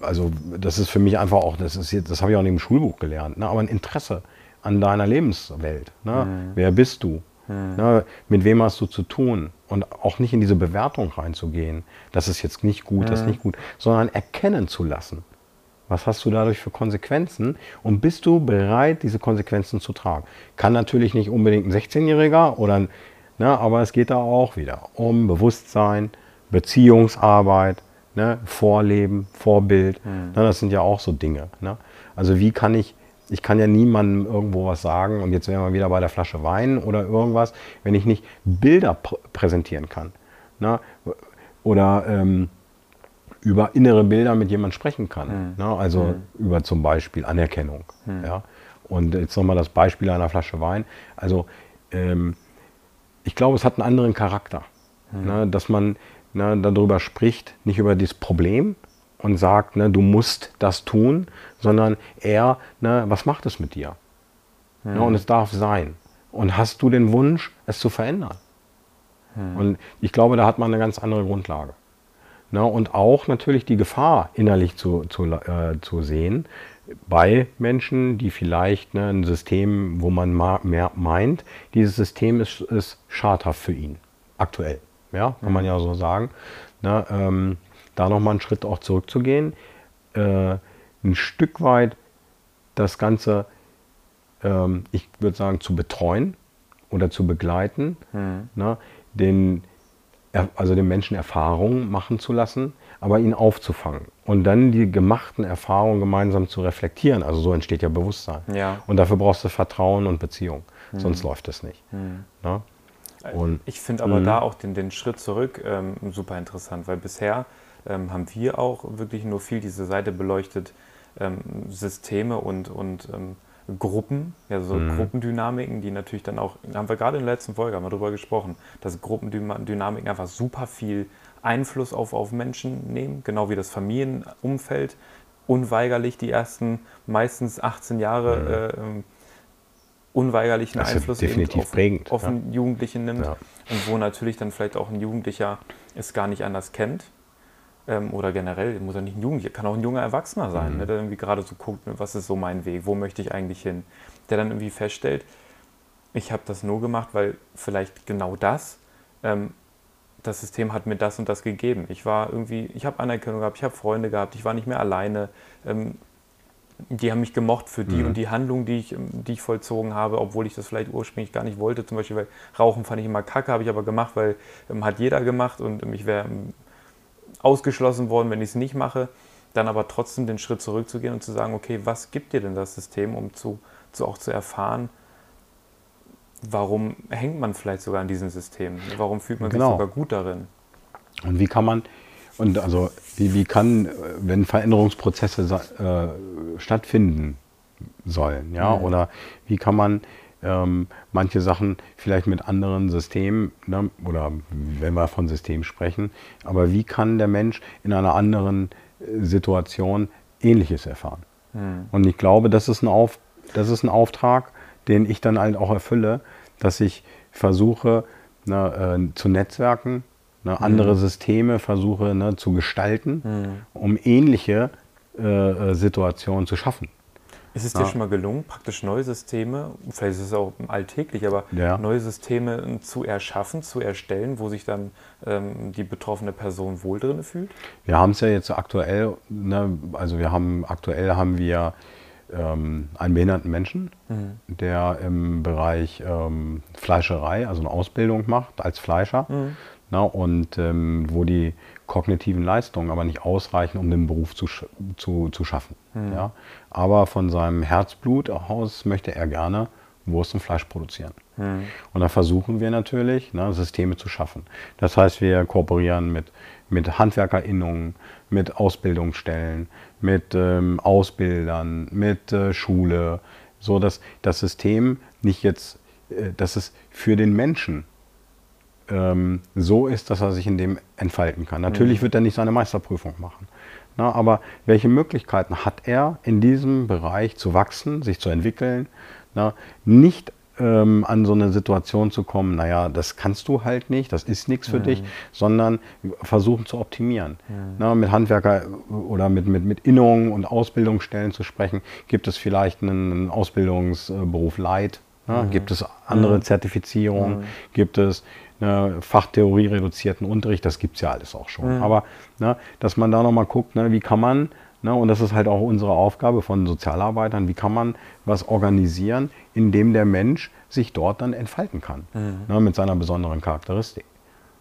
also das ist für mich einfach auch, das ist jetzt, das habe ich auch in dem Schulbuch gelernt, ne? aber ein Interesse an deiner Lebenswelt. Ne? Mhm. Wer bist du? Mhm. Ne? Mit wem hast du zu tun? Und auch nicht in diese Bewertung reinzugehen. Das ist jetzt nicht gut, das ist nicht gut, sondern erkennen zu lassen. Was hast du dadurch für Konsequenzen? Und bist du bereit, diese Konsequenzen zu tragen? Kann natürlich nicht unbedingt ein 16-Jähriger oder ein, ne, aber es geht da auch wieder um Bewusstsein, Beziehungsarbeit, ne, Vorleben, Vorbild. Mhm. Ne, das sind ja auch so Dinge. Ne? Also wie kann ich, ich kann ja niemandem irgendwo was sagen und jetzt wären wir wieder bei der Flasche Wein oder irgendwas, wenn ich nicht Bilder pr präsentieren kann. Ne? Oder ähm, über innere Bilder mit jemandem sprechen kann. Mhm. Ne? Also mhm. über zum Beispiel Anerkennung. Mhm. Ja? Und jetzt nochmal das Beispiel einer Flasche Wein. Also ähm, ich glaube, es hat einen anderen Charakter. Mhm. Ne? Dass man ne, darüber spricht, nicht über das Problem und sagt, ne, du musst das tun, sondern eher, ne, was macht es mit dir? Mhm. und es darf sein. Und hast du den Wunsch, es zu verändern? Mhm. Und ich glaube, da hat man eine ganz andere Grundlage. Ne, und auch natürlich die Gefahr innerlich zu, zu, äh, zu sehen bei Menschen, die vielleicht ne, ein System, wo man mehr meint, dieses System ist, ist schadhaft für ihn, aktuell. Ja, kann man ja so sagen. Ne, ähm, da nochmal einen Schritt auch zurückzugehen, äh, ein Stück weit das Ganze, ähm, ich würde sagen, zu betreuen oder zu begleiten, mhm. ne, den also den Menschen Erfahrungen machen zu lassen, aber ihn aufzufangen und dann die gemachten Erfahrungen gemeinsam zu reflektieren. Also so entsteht ja Bewusstsein. Ja. Und dafür brauchst du Vertrauen und Beziehung, mhm. sonst läuft es nicht. Mhm. Ne? Und, ich finde aber mhm. da auch den, den Schritt zurück ähm, super interessant, weil bisher ähm, haben wir auch wirklich nur viel diese Seite beleuchtet, ähm, Systeme und, und ähm, Gruppen, ja, so mhm. Gruppendynamiken, die natürlich dann auch, haben wir gerade in der letzten Folge haben wir darüber gesprochen, dass Gruppendynamiken einfach super viel Einfluss auf, auf Menschen nehmen, genau wie das Familienumfeld unweigerlich die ersten meistens 18 Jahre mhm. äh, unweigerlichen Einfluss definitiv auf, prägend, auf einen Jugendlichen nimmt ja. und wo natürlich dann vielleicht auch ein Jugendlicher es gar nicht anders kennt ähm, oder generell, muss ja nicht ein Jugendlicher, kann auch ein junger Erwachsener sein, mhm. ne, der irgendwie gerade so guckt, ne, was ist so mein Weg, wo möchte ich eigentlich hin, der dann irgendwie feststellt, ich habe das nur gemacht, weil vielleicht genau das, ähm, das System hat mir das und das gegeben. Ich war irgendwie, ich habe Anerkennung gehabt, ich habe Freunde gehabt, ich war nicht mehr alleine. Ähm, die haben mich gemocht für die mhm. und die Handlung, die ich, die ich vollzogen habe, obwohl ich das vielleicht ursprünglich gar nicht wollte. Zum Beispiel, weil Rauchen fand ich immer kacke, habe ich aber gemacht, weil ähm, hat jeder gemacht und ähm, ich wäre ähm, ausgeschlossen worden, wenn ich es nicht mache, dann aber trotzdem den Schritt zurückzugehen und zu sagen, okay, was gibt dir denn das System, um zu, zu auch zu erfahren, warum hängt man vielleicht sogar an diesem System? Warum fühlt man genau. sich sogar gut darin? Und wie kann man, und also wie, wie kann, wenn Veränderungsprozesse äh, stattfinden sollen, ja, mhm. oder wie kann man ähm, manche Sachen vielleicht mit anderen Systemen, ne, oder wenn wir von System sprechen, aber wie kann der Mensch in einer anderen äh, Situation Ähnliches erfahren? Mhm. Und ich glaube, das ist, ein Auf, das ist ein Auftrag, den ich dann halt auch erfülle, dass ich versuche ne, äh, zu netzwerken, ne, mhm. andere Systeme versuche ne, zu gestalten, mhm. um ähnliche äh, äh Situationen zu schaffen. Ist es dir ja. schon mal gelungen, praktisch neue Systeme, vielleicht ist es auch alltäglich, aber ja. neue Systeme zu erschaffen, zu erstellen, wo sich dann ähm, die betroffene Person wohl drin fühlt? Wir haben es ja jetzt aktuell, ne, also wir haben aktuell haben wir ähm, einen behinderten Menschen, mhm. der im Bereich ähm, Fleischerei, also eine Ausbildung macht als Fleischer. Mhm. Na, und ähm, wo die kognitiven Leistungen aber nicht ausreichen, um den Beruf zu, zu, zu schaffen. Mhm. Ja? Aber von seinem Herzblut aus möchte er gerne Wurst und Fleisch produzieren. Mhm. Und da versuchen wir natürlich, ne, Systeme zu schaffen. Das heißt, wir kooperieren mit, mit HandwerkerInnungen, mit Ausbildungsstellen, mit ähm, Ausbildern, mit äh, Schule, so dass das System nicht jetzt, äh, dass es für den Menschen ähm, so ist, dass er sich in dem entfalten kann. Natürlich mhm. wird er nicht seine Meisterprüfung machen. Na, aber welche Möglichkeiten hat er in diesem Bereich zu wachsen, sich zu entwickeln? Na, nicht ähm, an so eine Situation zu kommen, naja, das kannst du halt nicht, das ist nichts für mhm. dich, sondern versuchen zu optimieren. Mhm. Na, mit Handwerker oder mit, mit, mit Innungen und Ausbildungsstellen zu sprechen. Gibt es vielleicht einen Ausbildungsberuf Light? Mhm. Gibt es andere. Zertifizierungen? Mhm. Gibt es ne, Fachtheorie reduzierten Unterricht? Das gibt es ja alles auch schon. Mhm. Aber ne, dass man da nochmal guckt, ne, wie kann man Ne, und das ist halt auch unsere Aufgabe von Sozialarbeitern. Wie kann man was organisieren, in dem der Mensch sich dort dann entfalten kann, mhm. ne, mit seiner besonderen Charakteristik.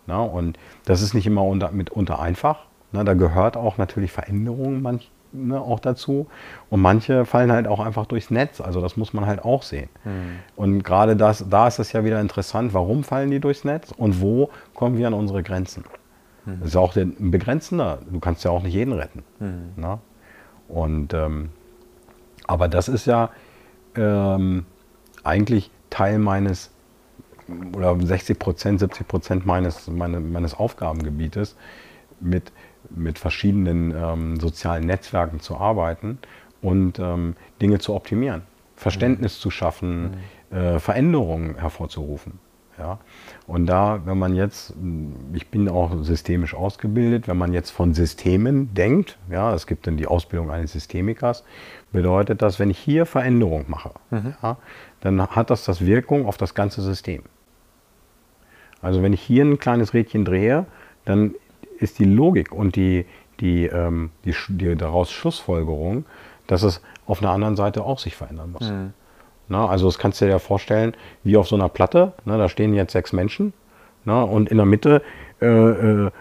Ne, und das ist nicht immer unter, mitunter einfach. Ne, da gehört auch natürlich Veränderung manch, ne, auch dazu. Und manche fallen halt auch einfach durchs Netz. Also das muss man halt auch sehen. Mhm. Und gerade das, da ist es ja wieder interessant, warum fallen die durchs Netz und wo kommen wir an unsere Grenzen. Mhm. Das ist auch ein begrenzender. Du kannst ja auch nicht jeden retten. Mhm. Und, ähm, aber das ist ja ähm, eigentlich Teil meines, oder 60 Prozent, 70 Prozent meines, meine, meines Aufgabengebietes, mit, mit verschiedenen ähm, sozialen Netzwerken zu arbeiten und ähm, Dinge zu optimieren, Verständnis mhm. zu schaffen, mhm. äh, Veränderungen hervorzurufen. Ja? Und da, wenn man jetzt, ich bin auch systemisch ausgebildet, wenn man jetzt von Systemen denkt, ja, es gibt dann die Ausbildung eines Systemikers, bedeutet das, wenn ich hier Veränderung mache, mhm. ja, dann hat das das Wirkung auf das ganze System. Also wenn ich hier ein kleines Rädchen drehe, dann ist die Logik und die, die, ähm, die, die daraus Schlussfolgerung, dass es auf einer anderen Seite auch sich verändern muss. Mhm. Na, also das kannst du dir ja vorstellen, wie auf so einer Platte. Na, da stehen jetzt sechs Menschen. Na, und in der Mitte, äh, äh,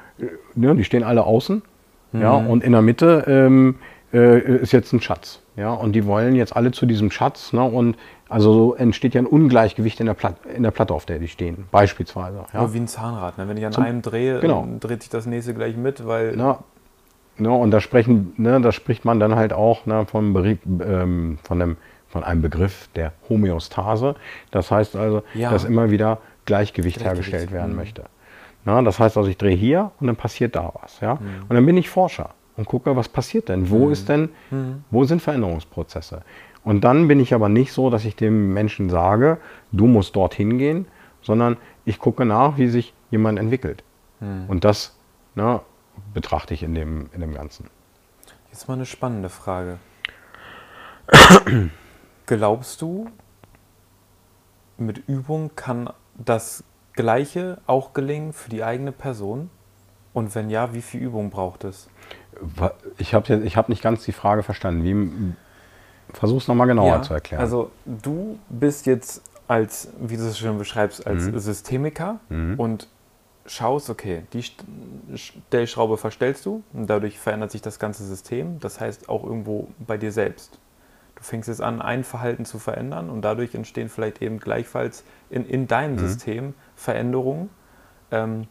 ja, die stehen alle außen. Mhm. Ja, und in der Mitte ähm, äh, ist jetzt ein Schatz. Ja, und die wollen jetzt alle zu diesem Schatz. Ne, und also so entsteht ja ein Ungleichgewicht in der, Platte, in der Platte, auf der die stehen, beispielsweise. Ja. Oh, wie ein Zahnrad. Ne? Wenn ich an Zum, einem drehe, genau. dreht sich das nächste gleich mit, weil. Na, ne, und da, sprechen, ne, da spricht man dann halt auch ne, vom, ähm, von dem von einem Begriff der Homöostase. Das heißt also, ja. dass immer wieder Gleichgewicht, Gleichgewicht hergestellt werden mhm. möchte. Na, das heißt also, ich drehe hier und dann passiert da was. Ja? Mhm. Und dann bin ich Forscher und gucke, was passiert denn? Wo mhm. ist denn, mhm. wo sind Veränderungsprozesse? Und dann bin ich aber nicht so, dass ich dem Menschen sage, du musst dorthin gehen, sondern ich gucke nach, wie sich jemand entwickelt. Mhm. Und das na, betrachte ich in dem, in dem Ganzen. Jetzt mal eine spannende Frage. Glaubst du, mit Übung kann das Gleiche auch gelingen für die eigene Person? Und wenn ja, wie viel Übung braucht es? Ich habe ich hab nicht ganz die Frage verstanden. Versuch es nochmal genauer ja, zu erklären. Also du bist jetzt als, wie du es schon beschreibst, als mhm. Systemiker mhm. und schaust, okay, die Stellschraube verstellst du und dadurch verändert sich das ganze System. Das heißt auch irgendwo bei dir selbst. Du fängst jetzt an, ein Verhalten zu verändern und dadurch entstehen vielleicht eben gleichfalls in, in deinem mhm. System Veränderungen, ähm,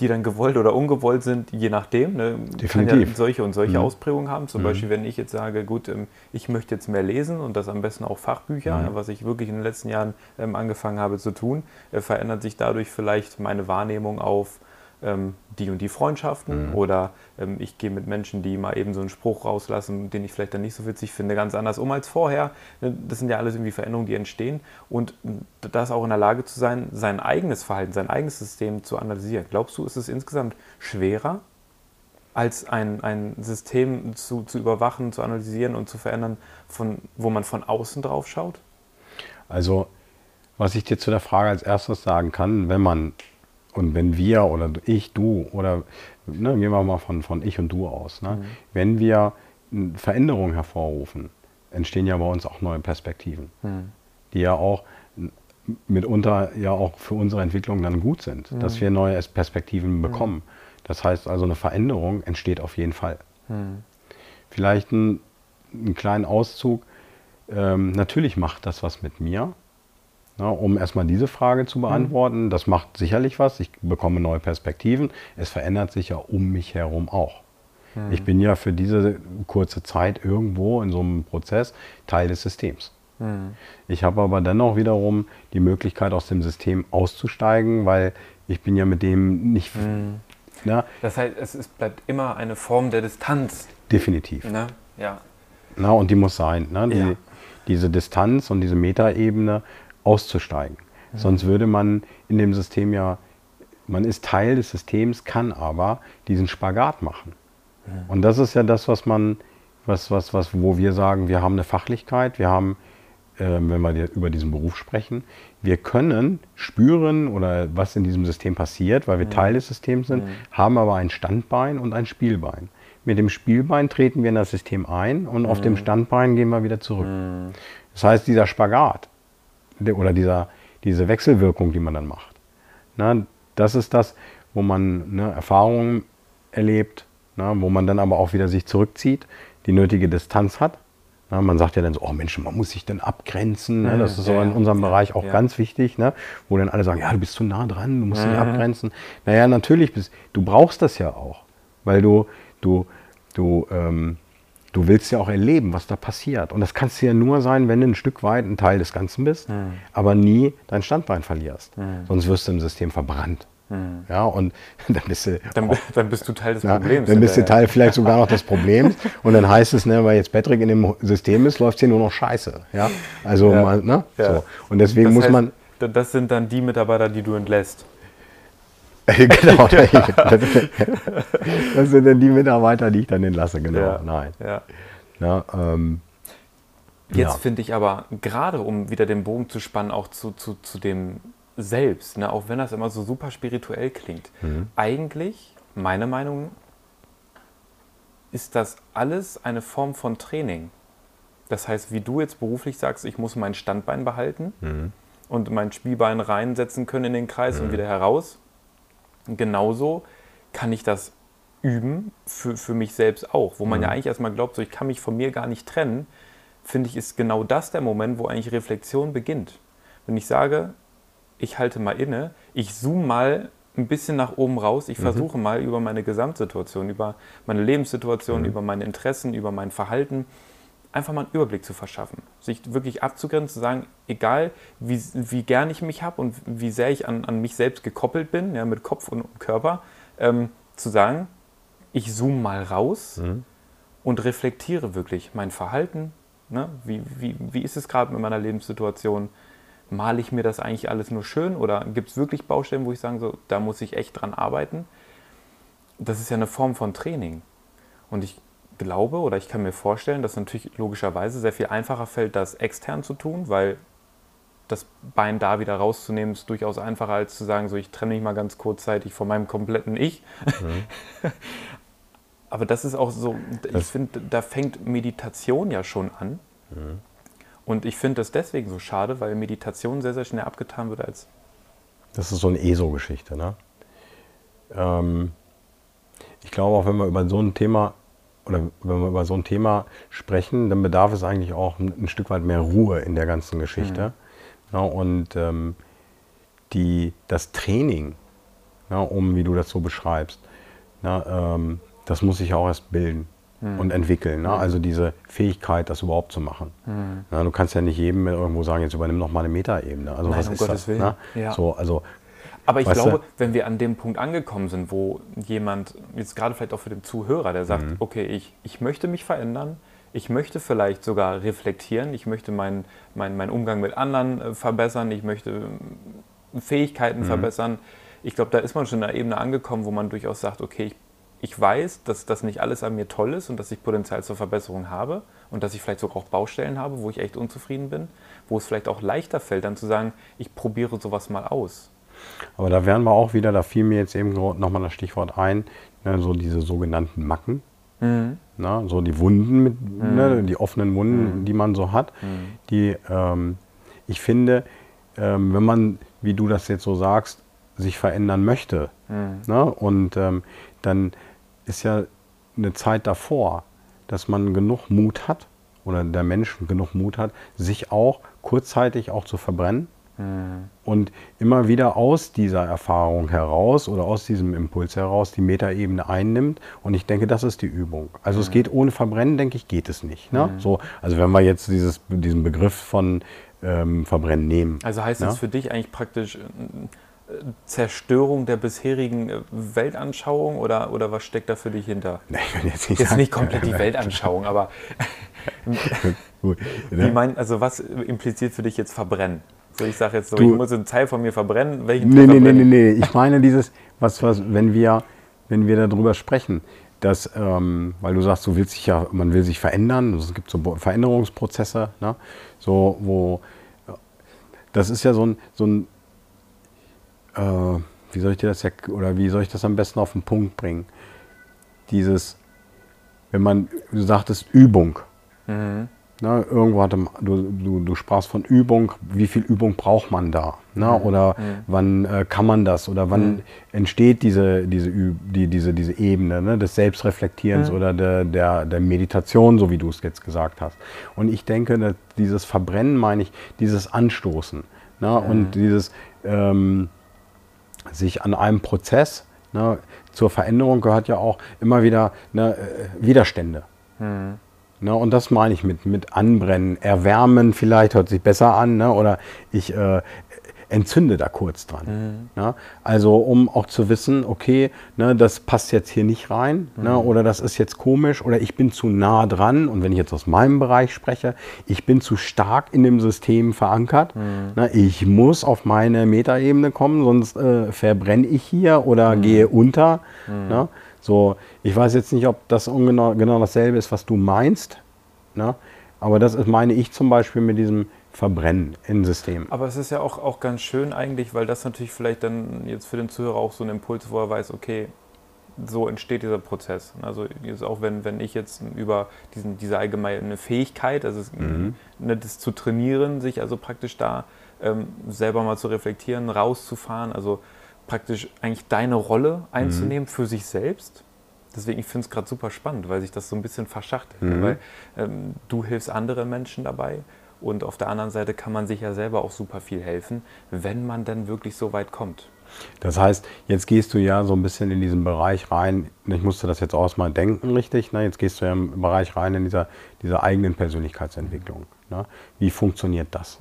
die dann gewollt oder ungewollt sind, je nachdem. Ne? Definitiv. Kann ja solche und solche mhm. Ausprägungen haben. Zum mhm. Beispiel, wenn ich jetzt sage, gut, ähm, ich möchte jetzt mehr lesen und das am besten auch Fachbücher, mhm. was ich wirklich in den letzten Jahren ähm, angefangen habe zu tun, äh, verändert sich dadurch vielleicht meine Wahrnehmung auf ähm, die und die Freundschaften mhm. oder ähm, ich gehe mit Menschen, die mal eben so einen Spruch rauslassen, den ich vielleicht dann nicht so witzig finde, ganz anders um als vorher. Ne, das sind ja alles irgendwie Veränderungen, die entstehen und das auch in der Lage zu sein, sein eigenes Verhalten, sein eigenes System zu analysieren. Glaubst du, ist es insgesamt schwerer, als ein, ein System zu, zu überwachen, zu analysieren und zu verändern, von, wo man von außen drauf schaut? Also, was ich dir zu der Frage als erstes sagen kann, wenn man und wenn wir oder ich, du oder ne, gehen wir mal von, von ich und du aus, ne? Mhm. wenn wir Veränderungen hervorrufen, entstehen ja bei uns auch neue Perspektiven, mhm. die ja auch mitunter ja auch für unsere Entwicklung dann gut sind, mhm. dass wir neue Perspektiven mhm. bekommen. Das heißt also, eine Veränderung entsteht auf jeden Fall. Mhm. Vielleicht ein, einen kleinen Auszug. Ähm, natürlich macht das was mit mir, na, um erstmal diese Frage zu beantworten, mhm. das macht sicherlich was. Ich bekomme neue Perspektiven. Es verändert sich ja um mich herum auch. Mhm. Ich bin ja für diese kurze Zeit irgendwo in so einem Prozess Teil des Systems. Mhm. Ich habe aber dennoch wiederum die Möglichkeit, aus dem System auszusteigen, weil ich bin ja mit dem nicht. Mhm. Na, das heißt, es ist, bleibt immer eine Form der Distanz. Definitiv. Na, ja. Na, und die muss sein. Ne? Die, ja. Diese Distanz und diese Metaebene auszusteigen. Mhm. Sonst würde man in dem System ja, man ist Teil des Systems, kann aber diesen Spagat machen. Mhm. Und das ist ja das, was man, was, was, was, wo wir sagen, wir haben eine Fachlichkeit, wir haben, äh, wenn wir über diesen Beruf sprechen, wir können spüren oder was in diesem System passiert, weil wir mhm. Teil des Systems sind, mhm. haben aber ein Standbein und ein Spielbein. Mit dem Spielbein treten wir in das System ein und auf dem mhm. Standbein gehen wir wieder zurück. Mhm. Das heißt, dieser Spagat oder dieser, diese Wechselwirkung, die man dann macht, na, das ist das, wo man ne, Erfahrungen erlebt, na, wo man dann aber auch wieder sich zurückzieht, die nötige Distanz hat na, man sagt ja dann so, oh Mensch, man muss sich dann abgrenzen. Ne? Das ist so in unserem Bereich auch ja. ganz wichtig, ne? wo dann alle sagen, ja, du bist zu nah dran, du musst dich abgrenzen. Naja, natürlich, bist, du brauchst das ja auch, weil du, du, du, ähm, du willst ja auch erleben, was da passiert. Und das kannst du ja nur sein, wenn du ein Stück weit ein Teil des Ganzen bist, mhm. aber nie dein Standbein verlierst. Mhm. Sonst wirst du im System verbrannt. Mhm. Ja, und dann bist du. Dann, auch, dann bist du Teil des ja, Problems. Dann bist du Teil vielleicht sogar noch des Problems. Und dann heißt es, ne, weil jetzt Patrick in dem System ist, läuft es hier nur noch scheiße. Ja, also, ja. Mal, ne? Ja. So. Und deswegen das muss heißt, man. Das sind dann die Mitarbeiter, die du entlässt. genau, das sind dann die Mitarbeiter, die ich dann entlasse, genau. Ja. Nein. Ja. Ja, ähm, Jetzt finde ich aber, gerade um wieder den Bogen zu spannen, auch zu, zu, zu dem selbst, ne, auch wenn das immer so super spirituell klingt, mhm. eigentlich, meine Meinung, ist das alles eine Form von Training. Das heißt, wie du jetzt beruflich sagst, ich muss mein Standbein behalten mhm. und mein Spielbein reinsetzen können in den Kreis mhm. und wieder heraus. Genauso kann ich das üben für, für mich selbst auch, wo man ja mhm. eigentlich erstmal glaubt, so ich kann mich von mir gar nicht trennen, finde ich, ist genau das der Moment, wo eigentlich Reflexion beginnt. Wenn ich sage, ich halte mal inne, ich zoome mal ein bisschen nach oben raus, ich mhm. versuche mal über meine Gesamtsituation, über meine Lebenssituation, mhm. über meine Interessen, über mein Verhalten, einfach mal einen Überblick zu verschaffen. Sich wirklich abzugrenzen, zu sagen, egal wie, wie gern ich mich habe und wie sehr ich an, an mich selbst gekoppelt bin, ja, mit Kopf und Körper, ähm, zu sagen, ich zoome mal raus mhm. und reflektiere wirklich mein Verhalten. Ne? Wie, wie, wie ist es gerade mit meiner Lebenssituation? male ich mir das eigentlich alles nur schön oder gibt es wirklich Baustellen, wo ich sage, so, da muss ich echt dran arbeiten? Das ist ja eine Form von Training. Und ich glaube oder ich kann mir vorstellen, dass natürlich logischerweise sehr viel einfacher fällt, das extern zu tun, weil das Bein da wieder rauszunehmen ist durchaus einfacher als zu sagen, so ich trenne mich mal ganz kurzzeitig von meinem kompletten Ich. Mhm. Aber das ist auch so, ich finde, da fängt Meditation ja schon an. Mhm. Und ich finde das deswegen so schade, weil Meditation sehr, sehr schnell abgetan wird als. Das ist so eine ESO-Geschichte, ne? Ähm, ich glaube auch, wenn wir über so ein Thema oder wenn wir über so ein Thema sprechen, dann bedarf es eigentlich auch ein, ein Stück weit mehr Ruhe in der ganzen Geschichte. Mhm. Ja, und ähm, die, das Training, ja, um wie du das so beschreibst, ja, ähm, das muss sich auch erst bilden mhm. und entwickeln. Ne? Also diese Fähigkeit, das überhaupt zu machen. Mhm. Na, du kannst ja nicht jedem irgendwo sagen, jetzt übernimm noch mal eine Metaebene. Also Nein, was um ist Gottes das? Willen. Ja. So, also, aber ich glaube, du? wenn wir an dem Punkt angekommen sind, wo jemand, jetzt gerade vielleicht auch für den Zuhörer, der sagt, mhm. okay, ich, ich möchte mich verändern, ich möchte vielleicht sogar reflektieren, ich möchte meinen mein, mein Umgang mit anderen äh, verbessern, ich möchte äh, Fähigkeiten mhm. verbessern. Ich glaube, da ist man schon in einer Ebene angekommen, wo man durchaus sagt, okay, ich ich weiß, dass das nicht alles an mir toll ist und dass ich Potenzial zur Verbesserung habe und dass ich vielleicht sogar auch Baustellen habe, wo ich echt unzufrieden bin, wo es vielleicht auch leichter fällt, dann zu sagen, ich probiere sowas mal aus. Aber da wären wir auch wieder, da fiel mir jetzt eben nochmal das Stichwort ein, ne, so diese sogenannten Macken. Mhm. Na, ne, so die Wunden, mit, mhm. ne, die offenen Wunden, mhm. die man so hat. Mhm. Die, ähm, ich finde, ähm, wenn man, wie du das jetzt so sagst, sich verändern möchte mhm. ne, und ähm, dann ist ja eine Zeit davor, dass man genug Mut hat oder der Mensch genug Mut hat, sich auch kurzzeitig auch zu verbrennen mhm. und immer wieder aus dieser Erfahrung heraus oder aus diesem Impuls heraus die Metaebene einnimmt. Und ich denke, das ist die Übung. Also mhm. es geht ohne Verbrennen, denke ich, geht es nicht. Ne? Mhm. So, also wenn wir jetzt dieses, diesen Begriff von ähm, Verbrennen nehmen. Also heißt ja? das für dich eigentlich praktisch äh, Zerstörung der bisherigen äh, Weltanschauung oder, oder was steckt da für dich hinter? Nee, ich will jetzt nicht, jetzt nicht komplett die Weltanschauung, aber wie mein, also was impliziert für dich jetzt verbrennen? Ich sage jetzt so, Du- ich muss einen Teil von mir verbrennen. Welchen Nee, Teil nee, nee, nee, ich? nee. Ich meine dieses, was, was, wenn wir, wenn wir darüber sprechen, dass, ähm, weil du sagst, du willst dich ja, man will sich verändern, es gibt so Veränderungsprozesse, ne? so, wo, das ist ja so ein, so ein äh, wie soll ich dir das ja, oder wie soll ich das am besten auf den Punkt bringen? Dieses, wenn man, du sagtest Übung, Mhm. Ne, irgendwo hatte du, du, du sprachst von Übung, wie viel Übung braucht man da? Ne? Oder wann äh, kann man das? Oder wann entsteht diese, diese, die, diese, diese Ebene ne? des Selbstreflektierens oder der, der, der Meditation, so wie du es jetzt gesagt hast. Und ich denke, dieses Verbrennen meine ich, dieses Anstoßen ne? und dieses ähm, sich an einem Prozess, ne? zur Veränderung gehört ja auch immer wieder ne, äh, Widerstände. Ne, und das meine ich mit, mit Anbrennen, Erwärmen vielleicht, hört sich besser an, ne, oder ich äh, entzünde da kurz dran. Ne? Also um auch zu wissen, okay, ne, das passt jetzt hier nicht rein, ne, oder das ist jetzt komisch, oder ich bin zu nah dran, und wenn ich jetzt aus meinem Bereich spreche, ich bin zu stark in dem System verankert, ne, ich muss auf meine Metaebene kommen, sonst äh, verbrenne ich hier oder gehe unter. So, ich weiß jetzt nicht, ob das ungenau, genau dasselbe ist, was du meinst. Ne? Aber das ist, meine ich zum Beispiel mit diesem Verbrennen im System. Aber es ist ja auch, auch ganz schön eigentlich, weil das natürlich vielleicht dann jetzt für den Zuhörer auch so ein Impuls, wo er weiß, okay, so entsteht dieser Prozess. Also jetzt auch wenn, wenn ich jetzt über diesen, diese allgemeine Fähigkeit, also es, ne, das zu trainieren, sich also praktisch da ähm, selber mal zu reflektieren, rauszufahren, also praktisch eigentlich deine Rolle einzunehmen für sich selbst. Deswegen, ich finde es gerade super spannend, weil sich das so ein bisschen verschachtelt. ne? Weil ähm, du hilfst anderen Menschen dabei und auf der anderen Seite kann man sich ja selber auch super viel helfen, wenn man dann wirklich so weit kommt. Das heißt, jetzt gehst du ja so ein bisschen in diesen Bereich rein. Ich musste das jetzt auch mal denken, richtig? Ne? Jetzt gehst du ja im Bereich rein in dieser, dieser eigenen Persönlichkeitsentwicklung. Ne? Wie funktioniert das?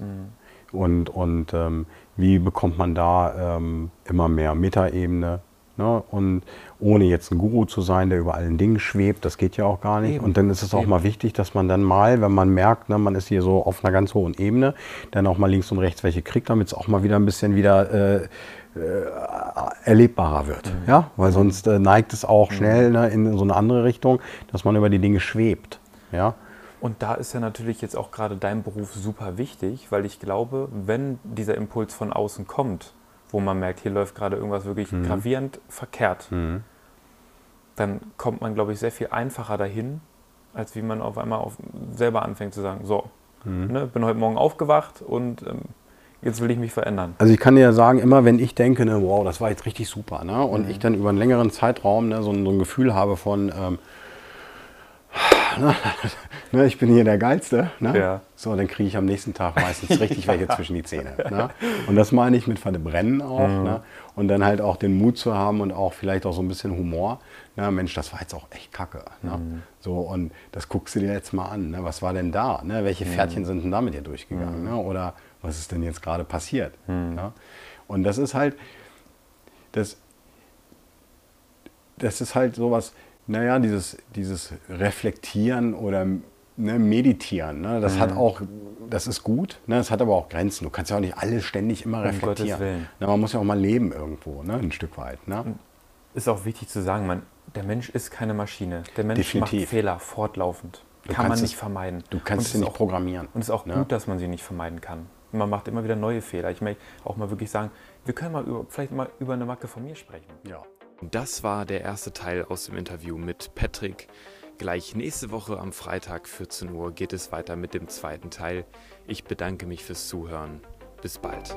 Und, und ähm, wie bekommt man da ähm, immer mehr Metaebene? Ne? Und ohne jetzt ein Guru zu sein, der über allen Dingen schwebt, das geht ja auch gar nicht. Eben. Und dann ist es auch Eben. mal wichtig, dass man dann mal, wenn man merkt, ne, man ist hier so auf einer ganz hohen Ebene, dann auch mal links und rechts welche kriegt, damit es auch mal wieder ein bisschen wieder äh, erlebbarer wird. Ja? Weil sonst äh, neigt es auch schnell ne, in so eine andere Richtung, dass man über die Dinge schwebt. Ja? Und da ist ja natürlich jetzt auch gerade dein Beruf super wichtig, weil ich glaube, wenn dieser Impuls von außen kommt, wo man merkt, hier läuft gerade irgendwas wirklich gravierend verkehrt, dann kommt man, glaube ich, sehr viel einfacher dahin, als wie man auf einmal auf, selber anfängt zu sagen, so, ne, bin heute Morgen aufgewacht und ähm, jetzt will ich mich verändern. Also ich kann dir ja sagen, immer wenn ich denke, ne, wow, das war jetzt richtig super, ne, und ich dann über einen längeren Zeitraum ne, so, ein, so ein Gefühl habe von, ähm, ne, ich bin hier der Geilste, ne? Ja. so, dann kriege ich am nächsten Tag meistens richtig welche zwischen die Zähne. Ne? Und das meine ich mit Verbrennen auch. Ne? Und dann halt auch den Mut zu haben und auch vielleicht auch so ein bisschen Humor. Ne? Mensch, das war jetzt auch echt kacke. Ne? So, und das guckst du dir jetzt mal an. Ne? Was war denn da? Ne? Welche Pferdchen sind denn da mit dir durchgegangen? Ne? Oder was ist denn jetzt gerade passiert? Ne? Und das ist halt, das, das ist halt sowas, naja, dieses, dieses Reflektieren oder ne, Meditieren, ne, das hat auch, das ist gut, ne, das hat aber auch Grenzen. Du kannst ja auch nicht alles ständig immer reflektieren. Willen. Ne, man muss ja auch mal leben irgendwo, ne, ein Stück weit. Ne? Ist auch wichtig zu sagen, man, der Mensch ist keine Maschine. Der Mensch Definitiv. macht Fehler fortlaufend. Du kann man nicht es- vermeiden. Du kannst Und sie nicht auch, programmieren. Und es ist auch ne? gut, dass man sie nicht vermeiden kann. Man macht immer wieder neue Fehler. Ich möchte auch mal wirklich sagen, wir können mal über, vielleicht mal über eine Macke von mir sprechen. Ja. Das war der erste Teil aus dem Interview mit Patrick. Gleich nächste Woche am Freitag 14 Uhr geht es weiter mit dem zweiten Teil. Ich bedanke mich fürs Zuhören. Bis bald.